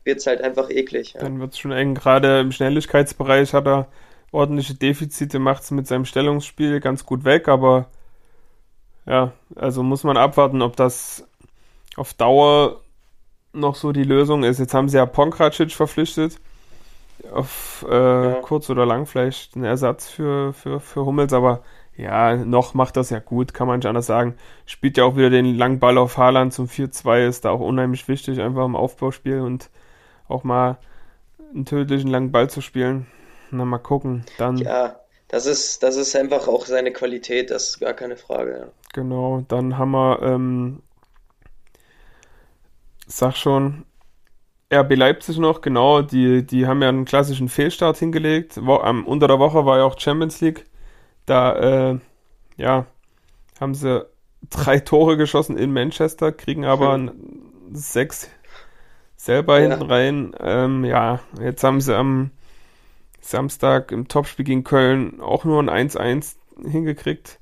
wird es halt einfach eklig. Ja. Dann wird es schon eng. Gerade im Schnelligkeitsbereich hat er ordentliche Defizite, macht es mit seinem Stellungsspiel ganz gut weg, aber ja, also muss man abwarten, ob das auf Dauer noch so die Lösung ist. Jetzt haben sie ja Ponkracic verpflichtet auf äh, ja. kurz oder lang vielleicht ein Ersatz für, für, für Hummels, aber ja, noch macht das ja gut, kann man nicht anders sagen. Spielt ja auch wieder den langen Ball auf Haaland zum 4-2, ist da auch unheimlich wichtig, einfach im Aufbauspiel und auch mal einen tödlichen langen Ball zu spielen. Na, mal gucken. Dann, ja, das ist, das ist einfach auch seine Qualität, das ist gar keine Frage. Ja. Genau, dann haben wir, ähm, sag schon, RB Leipzig noch, genau, die, die haben ja einen klassischen Fehlstart hingelegt. Wo, ähm, unter der Woche war ja auch Champions League. Da, äh, ja, haben sie drei <laughs> Tore geschossen in Manchester, kriegen aber hm. sechs selber ja. hinten rein. Ähm, ja, jetzt haben sie am Samstag im Topspiel gegen Köln auch nur ein 1-1 hingekriegt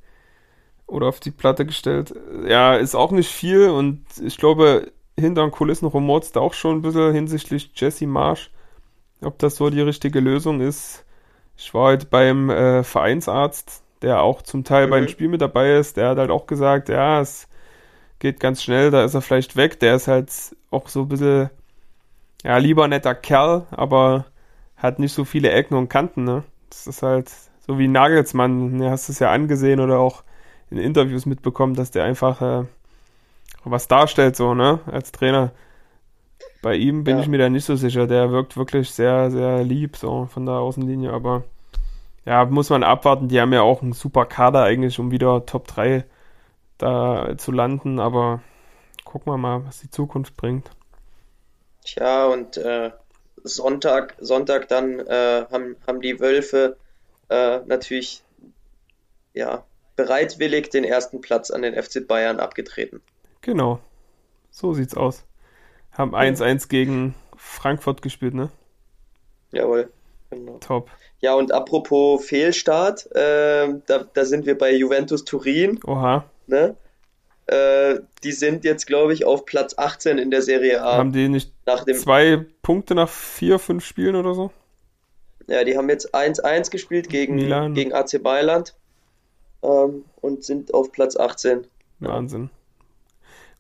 oder auf die Platte gestellt. Ja, ist auch nicht viel und ich glaube, hinter den Kulissen rumort es da auch schon ein bisschen hinsichtlich Jesse Marsch, ob das so die richtige Lösung ist. Ich war heute beim äh, Vereinsarzt, der auch zum Teil mhm. beim Spiel mit dabei ist. Der hat halt auch gesagt, ja, es geht ganz schnell, da ist er vielleicht weg. Der ist halt auch so ein bisschen, ja, lieber netter Kerl, aber hat nicht so viele Ecken und Kanten, ne? Das ist halt so wie Nagelsmann, du hast es ja angesehen oder auch in Interviews mitbekommen, dass der einfach äh, was darstellt, so, ne, als Trainer. Bei ihm bin ja. ich mir da nicht so sicher. Der wirkt wirklich sehr, sehr lieb, so von der Außenlinie, aber ja, muss man abwarten. Die haben ja auch einen super Kader eigentlich, um wieder Top 3 da zu landen, aber gucken wir mal, was die Zukunft bringt. Tja, und äh, Sonntag, Sonntag dann äh, haben, haben die Wölfe äh, natürlich ja, bereitwillig den ersten Platz an den FC Bayern abgetreten. Genau. So sieht's aus. Haben 1-1 gegen Frankfurt gespielt, ne? Jawohl. Genau. Top. Ja, und apropos Fehlstart, äh, da, da sind wir bei Juventus Turin. Oha. Ne? Äh, die sind jetzt, glaube ich, auf Platz 18 in der Serie A. Haben die nicht nach dem zwei Punkte nach vier, fünf Spielen oder so? Ja, die haben jetzt 1-1 gespielt gegen, gegen AC Mailand ähm, und sind auf Platz 18. Wahnsinn.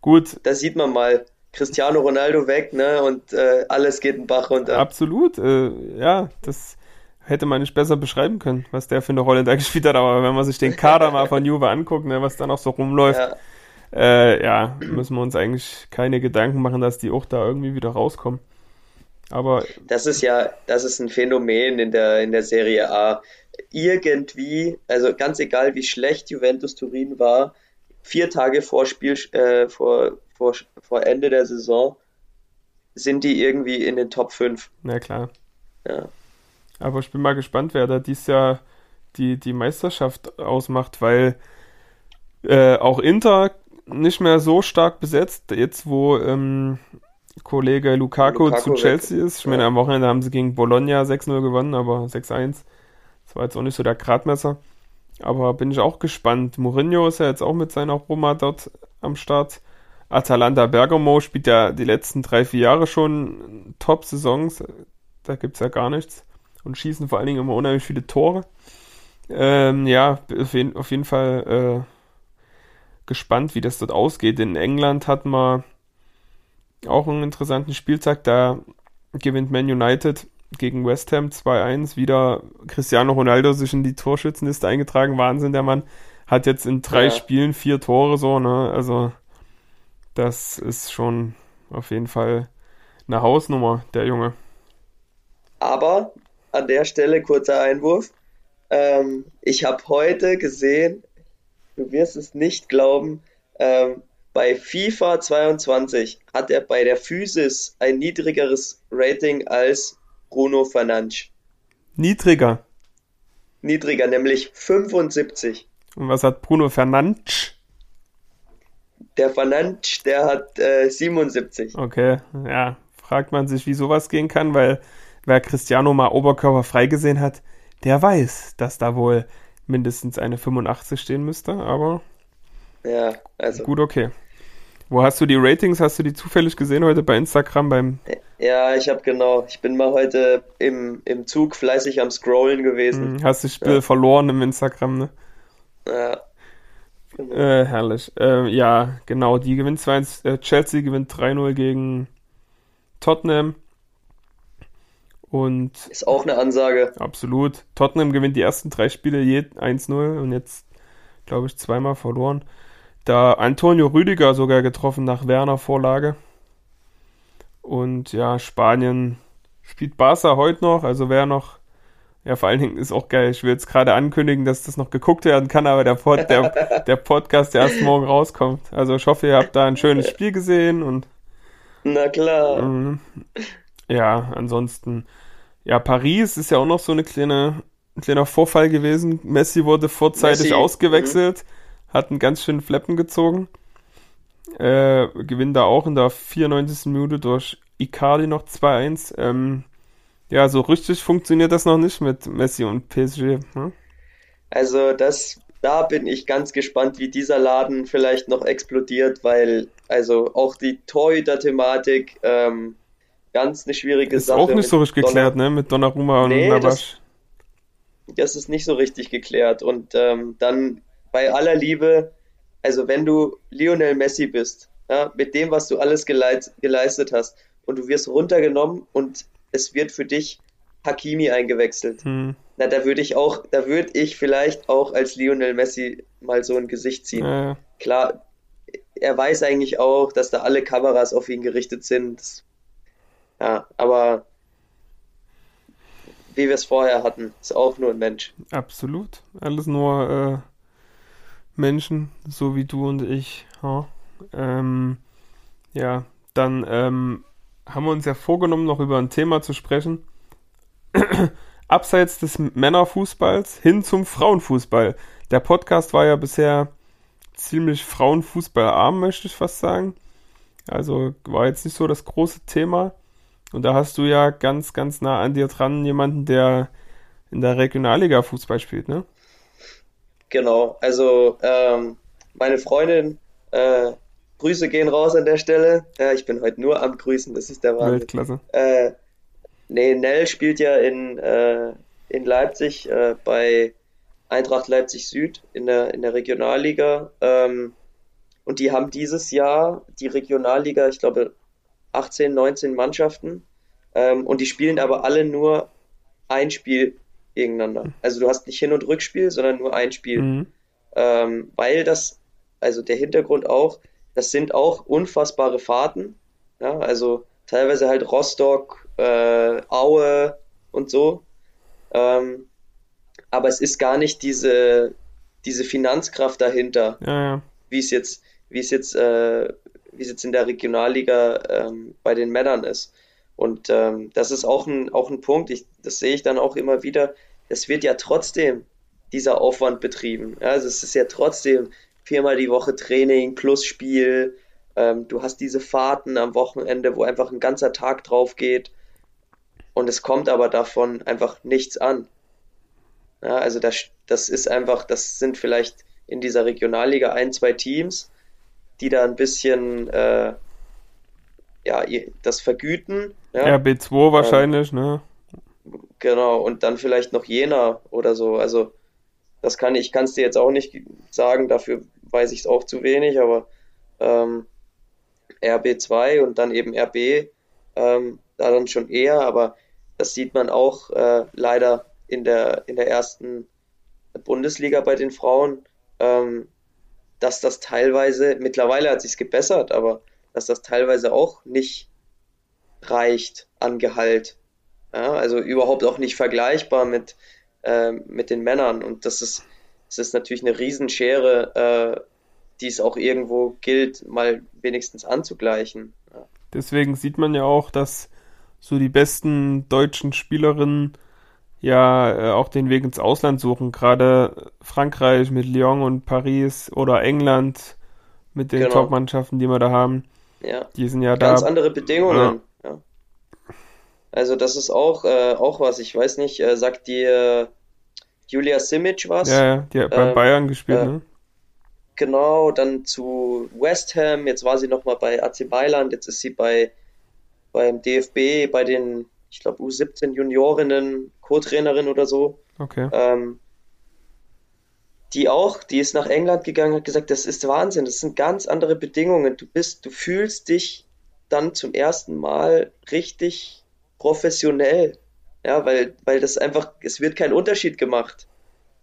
Gut. Da sieht man mal, Cristiano Ronaldo weg, ne? Und äh, alles geht in Bach runter. Absolut, äh, ja, das hätte man nicht besser beschreiben können, was der für eine Rolle da <laughs> gespielt hat. Aber wenn man sich den Kader mal von Juve anguckt, ne, was da noch so rumläuft, ja. Äh, ja, müssen wir uns eigentlich keine Gedanken machen, dass die auch da irgendwie wieder rauskommen. Aber das ist ja, das ist ein Phänomen in der in der Serie A. Irgendwie, also ganz egal, wie schlecht Juventus Turin war, vier Tage vor Spiel, äh, vor, vor, vor Ende der Saison sind die irgendwie in den Top 5. Na klar. Ja. Aber ich bin mal gespannt, wer da dieses Jahr die, die Meisterschaft ausmacht, weil äh, auch Inter nicht mehr so stark besetzt, jetzt wo ähm, Kollege Lukaku, Lukaku zu Chelsea weg. ist. Ich meine, am Wochenende haben sie gegen Bologna 6-0 gewonnen, aber 6-1. Das war jetzt auch nicht so der Gradmesser. Aber bin ich auch gespannt. Mourinho ist ja jetzt auch mit seiner Roma dort am Start. Atalanta Bergamo spielt ja die letzten drei, vier Jahre schon Top-Saisons. Da gibt es ja gar nichts. Und schießen vor allen Dingen immer unheimlich viele Tore. Ähm, ja, auf jeden, auf jeden Fall äh, gespannt, wie das dort ausgeht. In England hatten wir auch einen interessanten Spieltag. Da gewinnt Man United gegen West Ham 2-1 wieder Cristiano Ronaldo sich in die Torschützenliste eingetragen. Wahnsinn, der Mann hat jetzt in drei ja. Spielen vier Tore so, ne? Also das ist schon auf jeden Fall eine Hausnummer, der Junge. Aber an der Stelle kurzer Einwurf. Ähm, ich habe heute gesehen, du wirst es nicht glauben, ähm, bei FIFA 22 hat er bei der Physis ein niedrigeres Rating als Bruno Fernandes. Niedriger. Niedriger, nämlich 75. Und was hat Bruno Fernandes? Der Fernandes, der hat äh, 77. Okay, ja. Fragt man sich, wie sowas gehen kann, weil wer Cristiano mal Oberkörper freigesehen hat, der weiß, dass da wohl mindestens eine 85 stehen müsste, aber ja, also gut, okay. Wo hast du die Ratings? Hast du die zufällig gesehen heute bei Instagram beim ja, ich habe genau. Ich bin mal heute im, im Zug fleißig am Scrollen gewesen. Hm, hast das Spiel ja. verloren im Instagram, ne? Ja. Genau. Äh, herrlich. Äh, ja, genau. Die gewinnt 2 äh, Chelsea gewinnt 3-0 gegen Tottenham. Und ist auch eine Ansage. Absolut. Tottenham gewinnt die ersten drei Spiele je 1-0 und jetzt, glaube ich, zweimal verloren. Da Antonio Rüdiger sogar getroffen nach Werner Vorlage. Und ja, Spanien spielt Barca heute noch, also wer noch, ja, vor allen Dingen ist auch geil. Ich will jetzt gerade ankündigen, dass das noch geguckt werden kann, aber der, Pod, der, <laughs> der Podcast der erst morgen rauskommt. Also ich hoffe, ihr habt da ein schönes Spiel gesehen und. Na klar. Ähm, ja, ansonsten ja, Paris ist ja auch noch so eine kleine, ein kleiner Vorfall gewesen. Messi wurde vorzeitig Messi, ausgewechselt, mh. Hat einen ganz schönen Fleppen gezogen. Äh, gewinnt da auch in der 94. Minute durch Icardi noch 2-1. Ähm, ja, so richtig funktioniert das noch nicht mit Messi und PSG. Hm? Also das, da bin ich ganz gespannt, wie dieser Laden vielleicht noch explodiert, weil also auch die Torhüter-Thematik ähm, ganz eine schwierige ist Sache. Ist auch nicht so richtig geklärt, ne? Mit Donnarumma und nee, Navas. Das, das, ist nicht so richtig geklärt. Und ähm, dann bei aller Liebe, also wenn du Lionel Messi bist, ja, mit dem, was du alles geleit, geleistet hast, und du wirst runtergenommen und es wird für dich Hakimi eingewechselt. Hm. Na, da würde ich auch, da würde ich vielleicht auch als Lionel Messi mal so ein Gesicht ziehen. Ja. Klar, er weiß eigentlich auch, dass da alle Kameras auf ihn gerichtet sind. Ja, aber wie wir es vorher hatten, ist auch nur ein Mensch. Absolut. Alles nur äh, Menschen, so wie du und ich. Ja, ähm, ja dann ähm, haben wir uns ja vorgenommen, noch über ein Thema zu sprechen. <clears throat> Abseits des Männerfußballs hin zum Frauenfußball. Der Podcast war ja bisher ziemlich Frauenfußballarm, möchte ich fast sagen. Also war jetzt nicht so das große Thema. Und da hast du ja ganz, ganz nah an dir dran jemanden, der in der Regionalliga Fußball spielt, ne? Genau, also ähm, meine Freundin, äh, Grüße gehen raus an der Stelle. Ja, ich bin heute nur am Grüßen, das ist der Wahnsinn. Weltklasse. Äh, nee, Nell spielt ja in, äh, in Leipzig äh, bei Eintracht Leipzig Süd in der, in der Regionalliga. Ähm, und die haben dieses Jahr die Regionalliga, ich glaube, 18, 19 Mannschaften ähm, und die spielen aber alle nur ein Spiel gegeneinander. Also du hast nicht Hin- und Rückspiel, sondern nur ein Spiel. Mhm. Ähm, weil das, also der Hintergrund auch, das sind auch unfassbare Fahrten. Ja, also teilweise halt Rostock, äh, Aue und so. Ähm, aber es ist gar nicht diese, diese Finanzkraft dahinter, ja, ja. wie es jetzt, wie es jetzt äh, wie es jetzt in der Regionalliga ähm, bei den Männern ist. Und ähm, das ist auch ein, auch ein Punkt, ich, das sehe ich dann auch immer wieder, es wird ja trotzdem dieser Aufwand betrieben. Ja, also es ist ja trotzdem viermal die Woche Training plus Spiel. Ähm, du hast diese Fahrten am Wochenende, wo einfach ein ganzer Tag drauf geht. Und es kommt aber davon einfach nichts an. Ja, also das, das ist einfach, das sind vielleicht in dieser Regionalliga ein, zwei Teams, die da ein bisschen äh, ja, das vergüten. Ja, RB2 wahrscheinlich, ähm, ne? Genau, und dann vielleicht noch Jena oder so. Also das kann ich kann es dir jetzt auch nicht sagen, dafür weiß ich es auch zu wenig, aber ähm, RB2 und dann eben RB ähm, da dann schon eher, aber das sieht man auch äh, leider in der, in der ersten Bundesliga bei den Frauen. Ähm, dass das teilweise, mittlerweile hat sich gebessert, aber dass das teilweise auch nicht reicht an Gehalt. Ja, also überhaupt auch nicht vergleichbar mit, äh, mit den Männern. Und das ist, das ist natürlich eine Riesenschere, äh, die es auch irgendwo gilt, mal wenigstens anzugleichen. Ja. Deswegen sieht man ja auch, dass so die besten deutschen Spielerinnen ja äh, auch den Weg ins Ausland suchen. Gerade Frankreich mit Lyon und Paris oder England mit den genau. Top-Mannschaften, die wir da haben. Ja. Die sind ja Ganz da. Ganz andere Bedingungen. Ja. ja. Also das ist auch, äh, auch was. Ich weiß nicht, äh, sagt dir Julia Simic was? Ja, ja, die hat bei ähm, Bayern gespielt, äh, ne? Genau, dann zu West Ham. Jetzt war sie nochmal bei AC Mailand. Jetzt ist sie bei beim DFB, bei den ich glaube, U17 Juniorinnen, Co-Trainerin oder so. Okay. Ähm, die auch, die ist nach England gegangen, hat gesagt, das ist Wahnsinn, das sind ganz andere Bedingungen. Du bist, du fühlst dich dann zum ersten Mal richtig professionell. Ja, weil, weil das einfach, es wird kein Unterschied gemacht,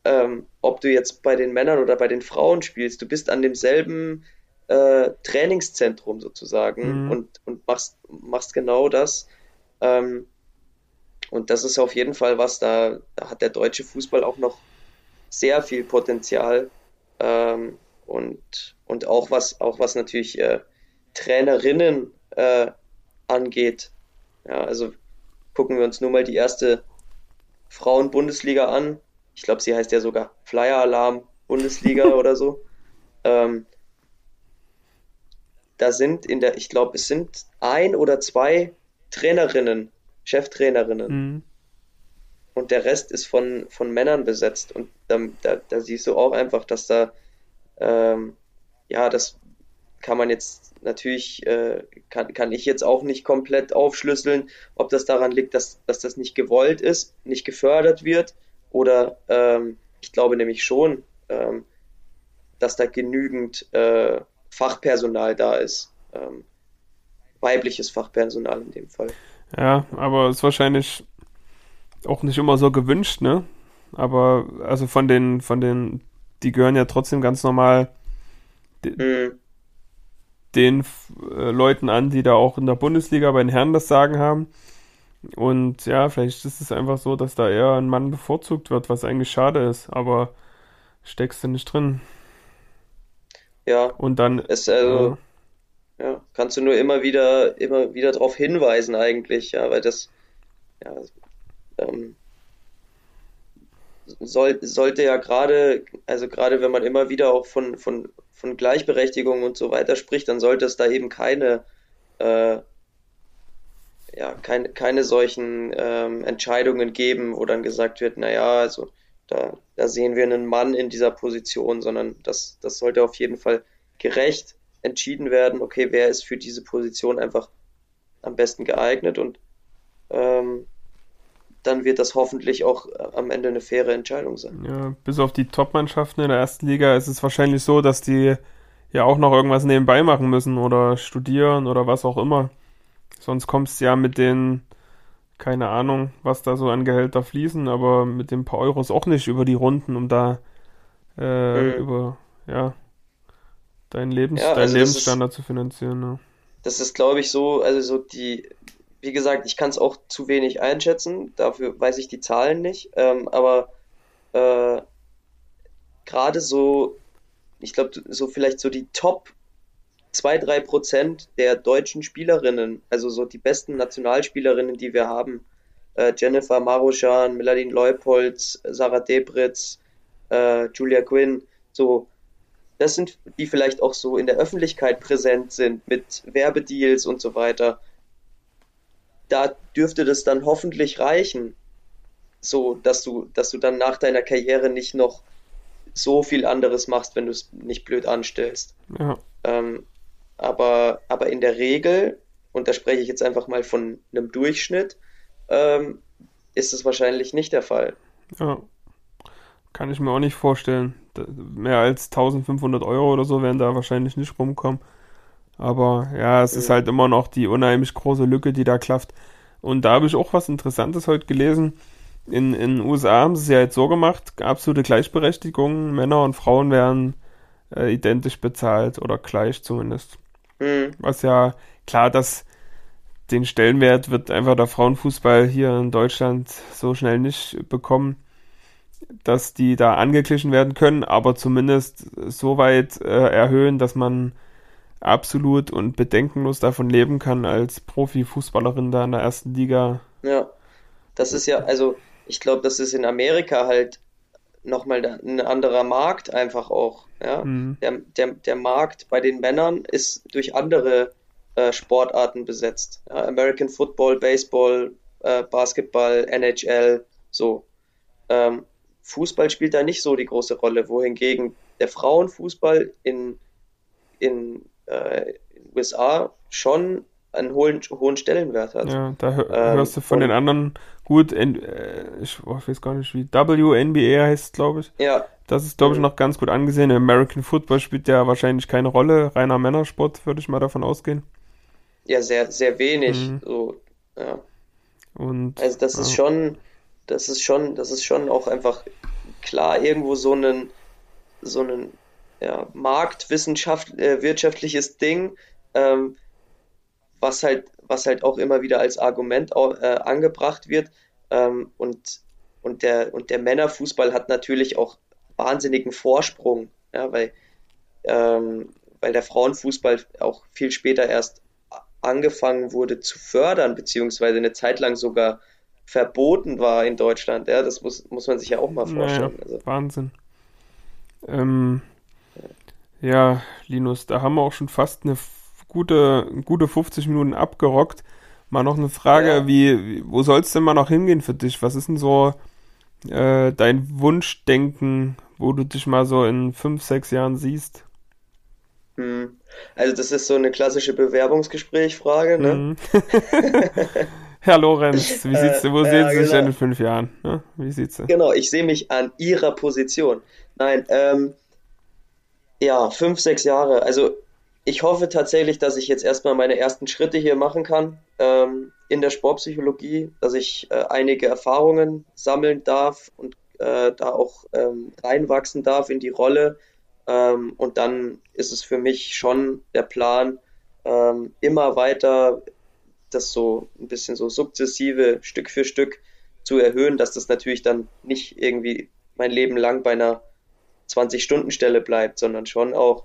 ähm, ob du jetzt bei den Männern oder bei den Frauen spielst. Du bist an demselben äh, Trainingszentrum sozusagen mhm. und, und machst, machst genau das. Ähm, und das ist auf jeden Fall was, da, da hat der deutsche Fußball auch noch sehr viel Potenzial. Ähm, und, und auch was, auch was natürlich äh, Trainerinnen äh, angeht. Ja, also gucken wir uns nur mal die erste Frauen-Bundesliga an. Ich glaube, sie heißt ja sogar Flyer Alarm Bundesliga <laughs> oder so. Ähm, da sind in der, ich glaube, es sind ein oder zwei Trainerinnen, Cheftrainerinnen. Mhm. Und der Rest ist von, von Männern besetzt. Und da, da, da siehst du auch einfach, dass da, ähm, ja, das kann man jetzt natürlich, äh, kann, kann ich jetzt auch nicht komplett aufschlüsseln, ob das daran liegt, dass, dass das nicht gewollt ist, nicht gefördert wird oder ähm, ich glaube nämlich schon, ähm, dass da genügend äh, Fachpersonal da ist. Ähm, weibliches Fachpersonal in dem Fall. Ja, aber es ist wahrscheinlich auch nicht immer so gewünscht, ne? Aber also von den, von den, die gehören ja trotzdem ganz normal mhm. den äh, Leuten an, die da auch in der Bundesliga bei den Herren das Sagen haben. Und ja, vielleicht ist es einfach so, dass da eher ein Mann bevorzugt wird, was eigentlich schade ist, aber steckst du nicht drin. Ja. Und dann. Es, also, ja. ja. kannst du nur immer wieder, immer wieder darauf hinweisen, eigentlich, ja, weil das, ja, ähm, soll, sollte ja gerade, also gerade wenn man immer wieder auch von, von, von Gleichberechtigung und so weiter spricht, dann sollte es da eben keine, äh, ja, keine, keine solchen ähm, Entscheidungen geben, wo dann gesagt wird, naja, also da, da sehen wir einen Mann in dieser Position, sondern das, das sollte auf jeden Fall gerecht entschieden werden, okay, wer ist für diese Position einfach am besten geeignet und ähm, dann wird das hoffentlich auch äh, am Ende eine faire Entscheidung sein. Ja, bis auf die Top-Mannschaften in der ersten Liga ist es wahrscheinlich so, dass die ja auch noch irgendwas nebenbei machen müssen oder studieren oder was auch immer. Sonst kommst du ja mit den, keine Ahnung, was da so an Gehälter fließen, aber mit den paar Euros auch nicht über die Runden, um da äh, mhm. über, ja, deinen, Lebens ja, also deinen Lebensstandard ist, zu finanzieren. Ne? Das ist, glaube ich, so, also so die, wie gesagt, ich kann es auch zu wenig einschätzen, dafür weiß ich die Zahlen nicht, ähm, aber äh, gerade so, ich glaube, so vielleicht so die Top 2-3 Prozent der deutschen Spielerinnen, also so die besten Nationalspielerinnen, die wir haben, äh, Jennifer Maruschan, Melanie Leupolz, Sarah Debritz, äh, Julia Quinn, so, das sind, die vielleicht auch so in der Öffentlichkeit präsent sind mit Werbedeals und so weiter da dürfte das dann hoffentlich reichen, so dass du, dass du dann nach deiner Karriere nicht noch so viel anderes machst, wenn du es nicht blöd anstellst. Ja. Ähm, aber, aber in der Regel, und da spreche ich jetzt einfach mal von einem Durchschnitt, ähm, ist es wahrscheinlich nicht der Fall. Ja. Kann ich mir auch nicht vorstellen. Mehr als 1500 Euro oder so werden da wahrscheinlich nicht rumkommen. Aber ja, es ist halt immer noch die unheimlich große Lücke, die da klafft. Und da habe ich auch was Interessantes heute gelesen. In den USA haben sie es ja jetzt so gemacht, absolute Gleichberechtigung, Männer und Frauen werden äh, identisch bezahlt oder gleich zumindest. Mhm. Was ja klar, dass den Stellenwert wird einfach der Frauenfußball hier in Deutschland so schnell nicht bekommen, dass die da angeglichen werden können, aber zumindest so weit äh, erhöhen, dass man absolut und bedenkenlos davon leben kann, als Profifußballerin da in der ersten Liga. Ja, das ist ja, also ich glaube, das ist in Amerika halt nochmal ein anderer Markt einfach auch. Ja? Mhm. Der, der, der Markt bei den Männern ist durch andere äh, Sportarten besetzt. Ja? American Football, Baseball, äh, Basketball, NHL, so. Ähm, Fußball spielt da nicht so die große Rolle, wohingegen der Frauenfußball in, in äh, in den USA schon einen hohen, hohen Stellenwert hat. Ja, da hör, ähm, hörst du von den anderen gut, in, äh, ich weiß gar nicht, wie WNBA heißt, glaube ich. Ja. Das ist, glaube ich, mhm. noch ganz gut angesehen. American Football spielt ja wahrscheinlich keine Rolle. Reiner Männersport, würde ich mal davon ausgehen. Ja, sehr, sehr wenig. Mhm. So, ja. Und, also das ja. ist schon, das ist schon, das ist schon auch einfach klar irgendwo so ein, so ein ja, Marktwissenschaft, äh, wirtschaftliches Ding, ähm, was halt, was halt auch immer wieder als Argument äh, angebracht wird. Ähm, und, und, der, und der Männerfußball hat natürlich auch wahnsinnigen Vorsprung, ja, weil, ähm, weil der Frauenfußball auch viel später erst angefangen wurde zu fördern, beziehungsweise eine Zeit lang sogar verboten war in Deutschland. Ja, das muss, muss man sich ja auch mal vorstellen. Naja, also. Wahnsinn. Ähm, ja, Linus, da haben wir auch schon fast eine gute, gute 50 Minuten abgerockt. Mal noch eine Frage, ja. wie, wo soll es denn mal noch hingehen für dich? Was ist denn so äh, dein Wunschdenken, wo du dich mal so in fünf, sechs Jahren siehst? Hm. Also das ist so eine klassische Bewerbungsgesprächfrage, ne? Mhm. <laughs> Herr Lorenz, wie sieht's, wo äh, sehen Sie sich genau. denn in fünf Jahren? Ne? Wie sieht's denn? Genau, ich sehe mich an Ihrer Position. Nein, ähm, ja, fünf, sechs Jahre. Also ich hoffe tatsächlich, dass ich jetzt erstmal meine ersten Schritte hier machen kann ähm, in der Sportpsychologie, dass ich äh, einige Erfahrungen sammeln darf und äh, da auch ähm, reinwachsen darf in die Rolle. Ähm, und dann ist es für mich schon der Plan, ähm, immer weiter das so ein bisschen so sukzessive Stück für Stück zu erhöhen, dass das natürlich dann nicht irgendwie mein Leben lang bei einer 20-Stunden-Stelle bleibt, sondern schon auch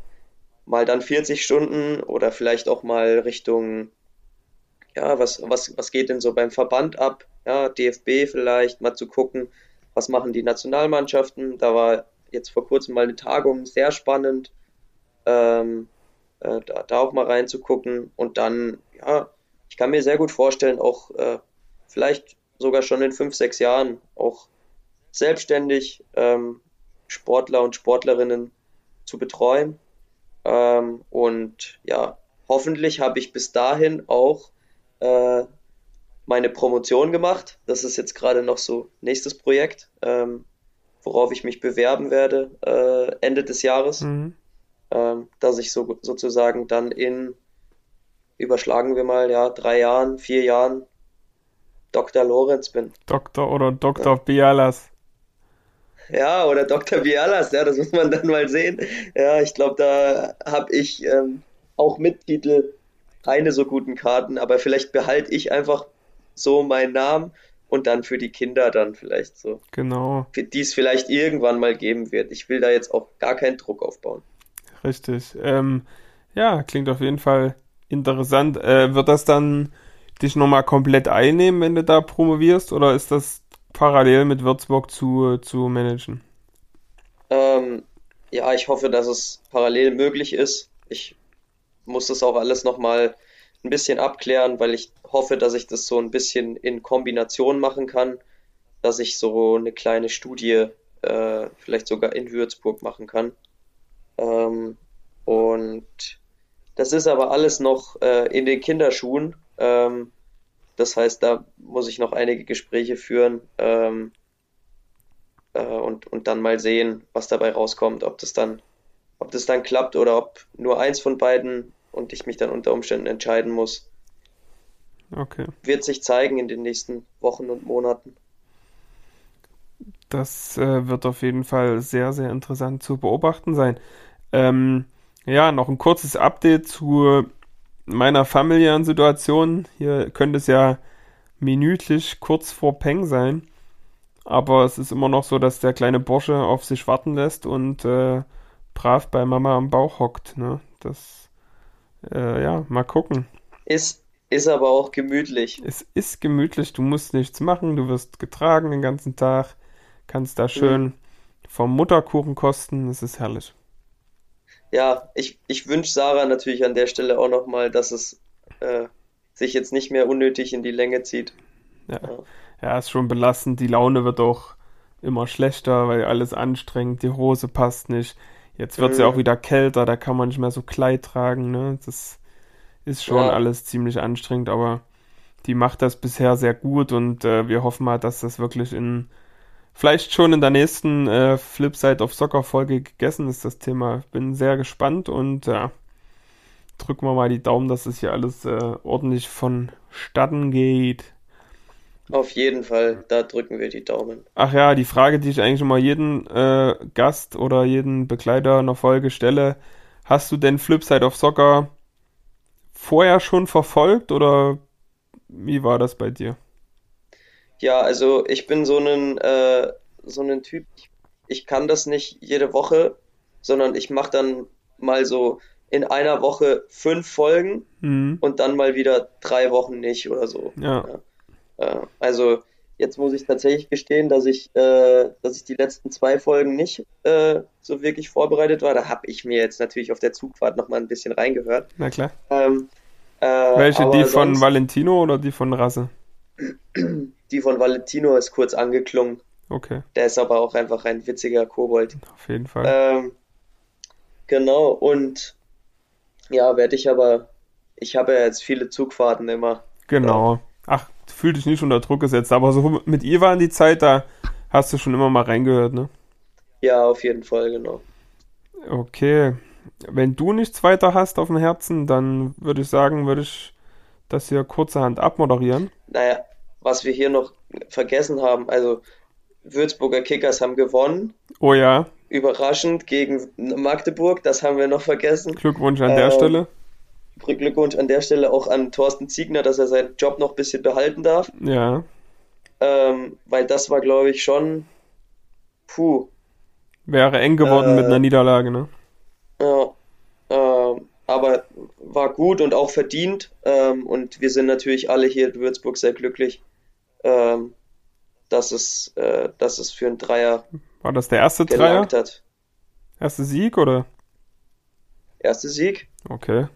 mal dann 40 Stunden oder vielleicht auch mal Richtung, ja, was, was, was geht denn so beim Verband ab? Ja, DFB vielleicht, mal zu gucken, was machen die Nationalmannschaften. Da war jetzt vor kurzem mal eine Tagung, sehr spannend, ähm, äh, da, da auch mal reinzugucken und dann, ja, ich kann mir sehr gut vorstellen, auch äh, vielleicht sogar schon in fünf, sechs Jahren auch selbstständig ähm, Sportler und Sportlerinnen zu betreuen. Ähm, und ja, hoffentlich habe ich bis dahin auch äh, meine Promotion gemacht. Das ist jetzt gerade noch so nächstes Projekt, ähm, worauf ich mich bewerben werde äh, Ende des Jahres. Mhm. Ähm, dass ich so, sozusagen dann in, überschlagen wir mal, ja, drei Jahren, vier Jahren Dr. Lorenz bin. Doktor oder Dr. Ja. Bialas. Ja, oder Dr. Bialas, ja, das muss man dann mal sehen. Ja, ich glaube, da habe ich ähm, auch mit Titel keine so guten Karten, aber vielleicht behalte ich einfach so meinen Namen und dann für die Kinder dann vielleicht so. Genau. Die es vielleicht irgendwann mal geben wird. Ich will da jetzt auch gar keinen Druck aufbauen. Richtig. Ähm, ja, klingt auf jeden Fall interessant. Äh, wird das dann dich nochmal komplett einnehmen, wenn du da promovierst, oder ist das parallel mit Würzburg zu, zu managen? Ähm, ja, ich hoffe, dass es parallel möglich ist. Ich muss das auch alles nochmal ein bisschen abklären, weil ich hoffe, dass ich das so ein bisschen in Kombination machen kann, dass ich so eine kleine Studie äh, vielleicht sogar in Würzburg machen kann. Ähm, und das ist aber alles noch äh, in den Kinderschuhen. Ähm, das heißt, da muss ich noch einige Gespräche führen ähm, äh, und, und dann mal sehen, was dabei rauskommt, ob das dann, ob das dann klappt oder ob nur eins von beiden und ich mich dann unter Umständen entscheiden muss. Okay. Wird sich zeigen in den nächsten Wochen und Monaten. Das äh, wird auf jeden Fall sehr, sehr interessant zu beobachten sein. Ähm, ja, noch ein kurzes Update zu meiner familiären Situation. Hier könnte es ja minütlich kurz vor Peng sein. Aber es ist immer noch so, dass der kleine Bursche auf sich warten lässt und äh, brav bei Mama am Bauch hockt. Ne? Das, äh, ja, mal gucken. Ist, ist aber auch gemütlich. Es ist gemütlich, du musst nichts machen, du wirst getragen den ganzen Tag, kannst da schön mhm. vom Mutterkuchen kosten, es ist herrlich ja, ich, ich wünsche Sarah natürlich an der Stelle auch nochmal, dass es äh, sich jetzt nicht mehr unnötig in die Länge zieht. Ja. ja. ja, ist schon belastend. Die Laune wird auch immer schlechter, weil alles anstrengend, die Hose passt nicht. Jetzt wird es mhm. ja auch wieder kälter, da kann man nicht mehr so Kleid tragen. Ne? Das ist schon ja. alles ziemlich anstrengend, aber die macht das bisher sehr gut und äh, wir hoffen mal, dass das wirklich in vielleicht schon in der nächsten äh, Flipside of Soccer Folge gegessen ist, das Thema. Bin sehr gespannt und ja, drücken wir mal die Daumen, dass es hier alles äh, ordentlich vonstatten geht. Auf jeden Fall, da drücken wir die Daumen. Ach ja, die Frage, die ich eigentlich immer jeden äh, Gast oder jeden Begleiter einer Folge stelle, hast du denn Flipside of Soccer vorher schon verfolgt oder wie war das bei dir? Ja, also ich bin so ein, äh, so ein Typ, ich kann das nicht jede Woche, sondern ich mache dann mal so in einer Woche fünf Folgen Mhm. und dann mal wieder drei Wochen nicht oder so. Ja. Äh, also jetzt muss ich tatsächlich gestehen, dass ich, äh, dass ich die letzten zwei Folgen nicht äh, so wirklich vorbereitet war. Da habe ich mir jetzt natürlich auf der Zugfahrt noch mal ein bisschen reingehört. Na klar. Ähm, äh, Welche, die von sonst- Valentino oder die von Rasse? Die von Valentino ist kurz angeklungen. Okay, Der ist aber auch einfach ein witziger Kobold. auf jeden Fall. Ähm, genau, und ja, werde ich aber, ich habe ja jetzt viele Zugfahrten immer. Genau. Ach, fühl dich nicht unter Druck gesetzt, aber so mit Ivan die Zeit, da hast du schon immer mal reingehört, ne? Ja, auf jeden Fall, genau. Okay. Wenn du nichts weiter hast auf dem Herzen, dann würde ich sagen, würde ich das hier kurzerhand abmoderieren. Naja, was wir hier noch vergessen haben, also Würzburger Kickers haben gewonnen, Oh ja, überraschend gegen Magdeburg, das haben wir noch vergessen. Glückwunsch an der Ähm, Stelle. Glückwunsch an der Stelle auch an Thorsten Ziegner, dass er seinen Job noch ein bisschen behalten darf, Ja, ähm, weil das war, glaube ich, schon, puh, wäre eng geworden Äh, mit einer Niederlage, ne? Ja, ähm, aber war gut und auch verdient. Ähm, und wir sind natürlich alle hier in Würzburg sehr glücklich, ähm, dass es, äh, dass es für einen Dreier War das der erste Dreier? hat. Erste Sieg oder? Erster Sieg. Okay.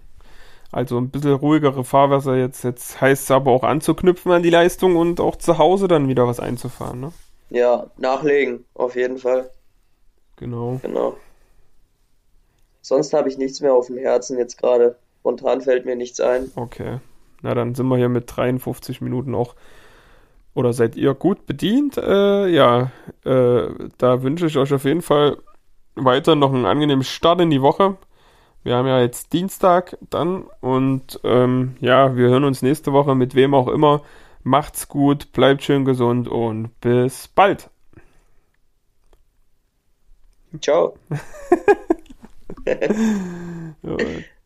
Also ein bisschen ruhigere Fahrwasser jetzt. Jetzt heißt es aber auch anzuknüpfen an die Leistung und auch zu Hause dann wieder was einzufahren, ne? Ja, nachlegen, auf jeden Fall. Genau. Genau. Sonst habe ich nichts mehr auf dem Herzen jetzt gerade. Spontan fällt mir nichts ein. Okay. Na, dann sind wir hier mit 53 Minuten auch. Oder seid ihr gut bedient? Äh, ja, äh, da wünsche ich euch auf jeden Fall weiter noch einen angenehmen Start in die Woche. Wir haben ja jetzt Dienstag dann und ähm, ja, wir hören uns nächste Woche mit wem auch immer. Macht's gut, bleibt schön gesund und bis bald. Ciao. <laughs> <laughs>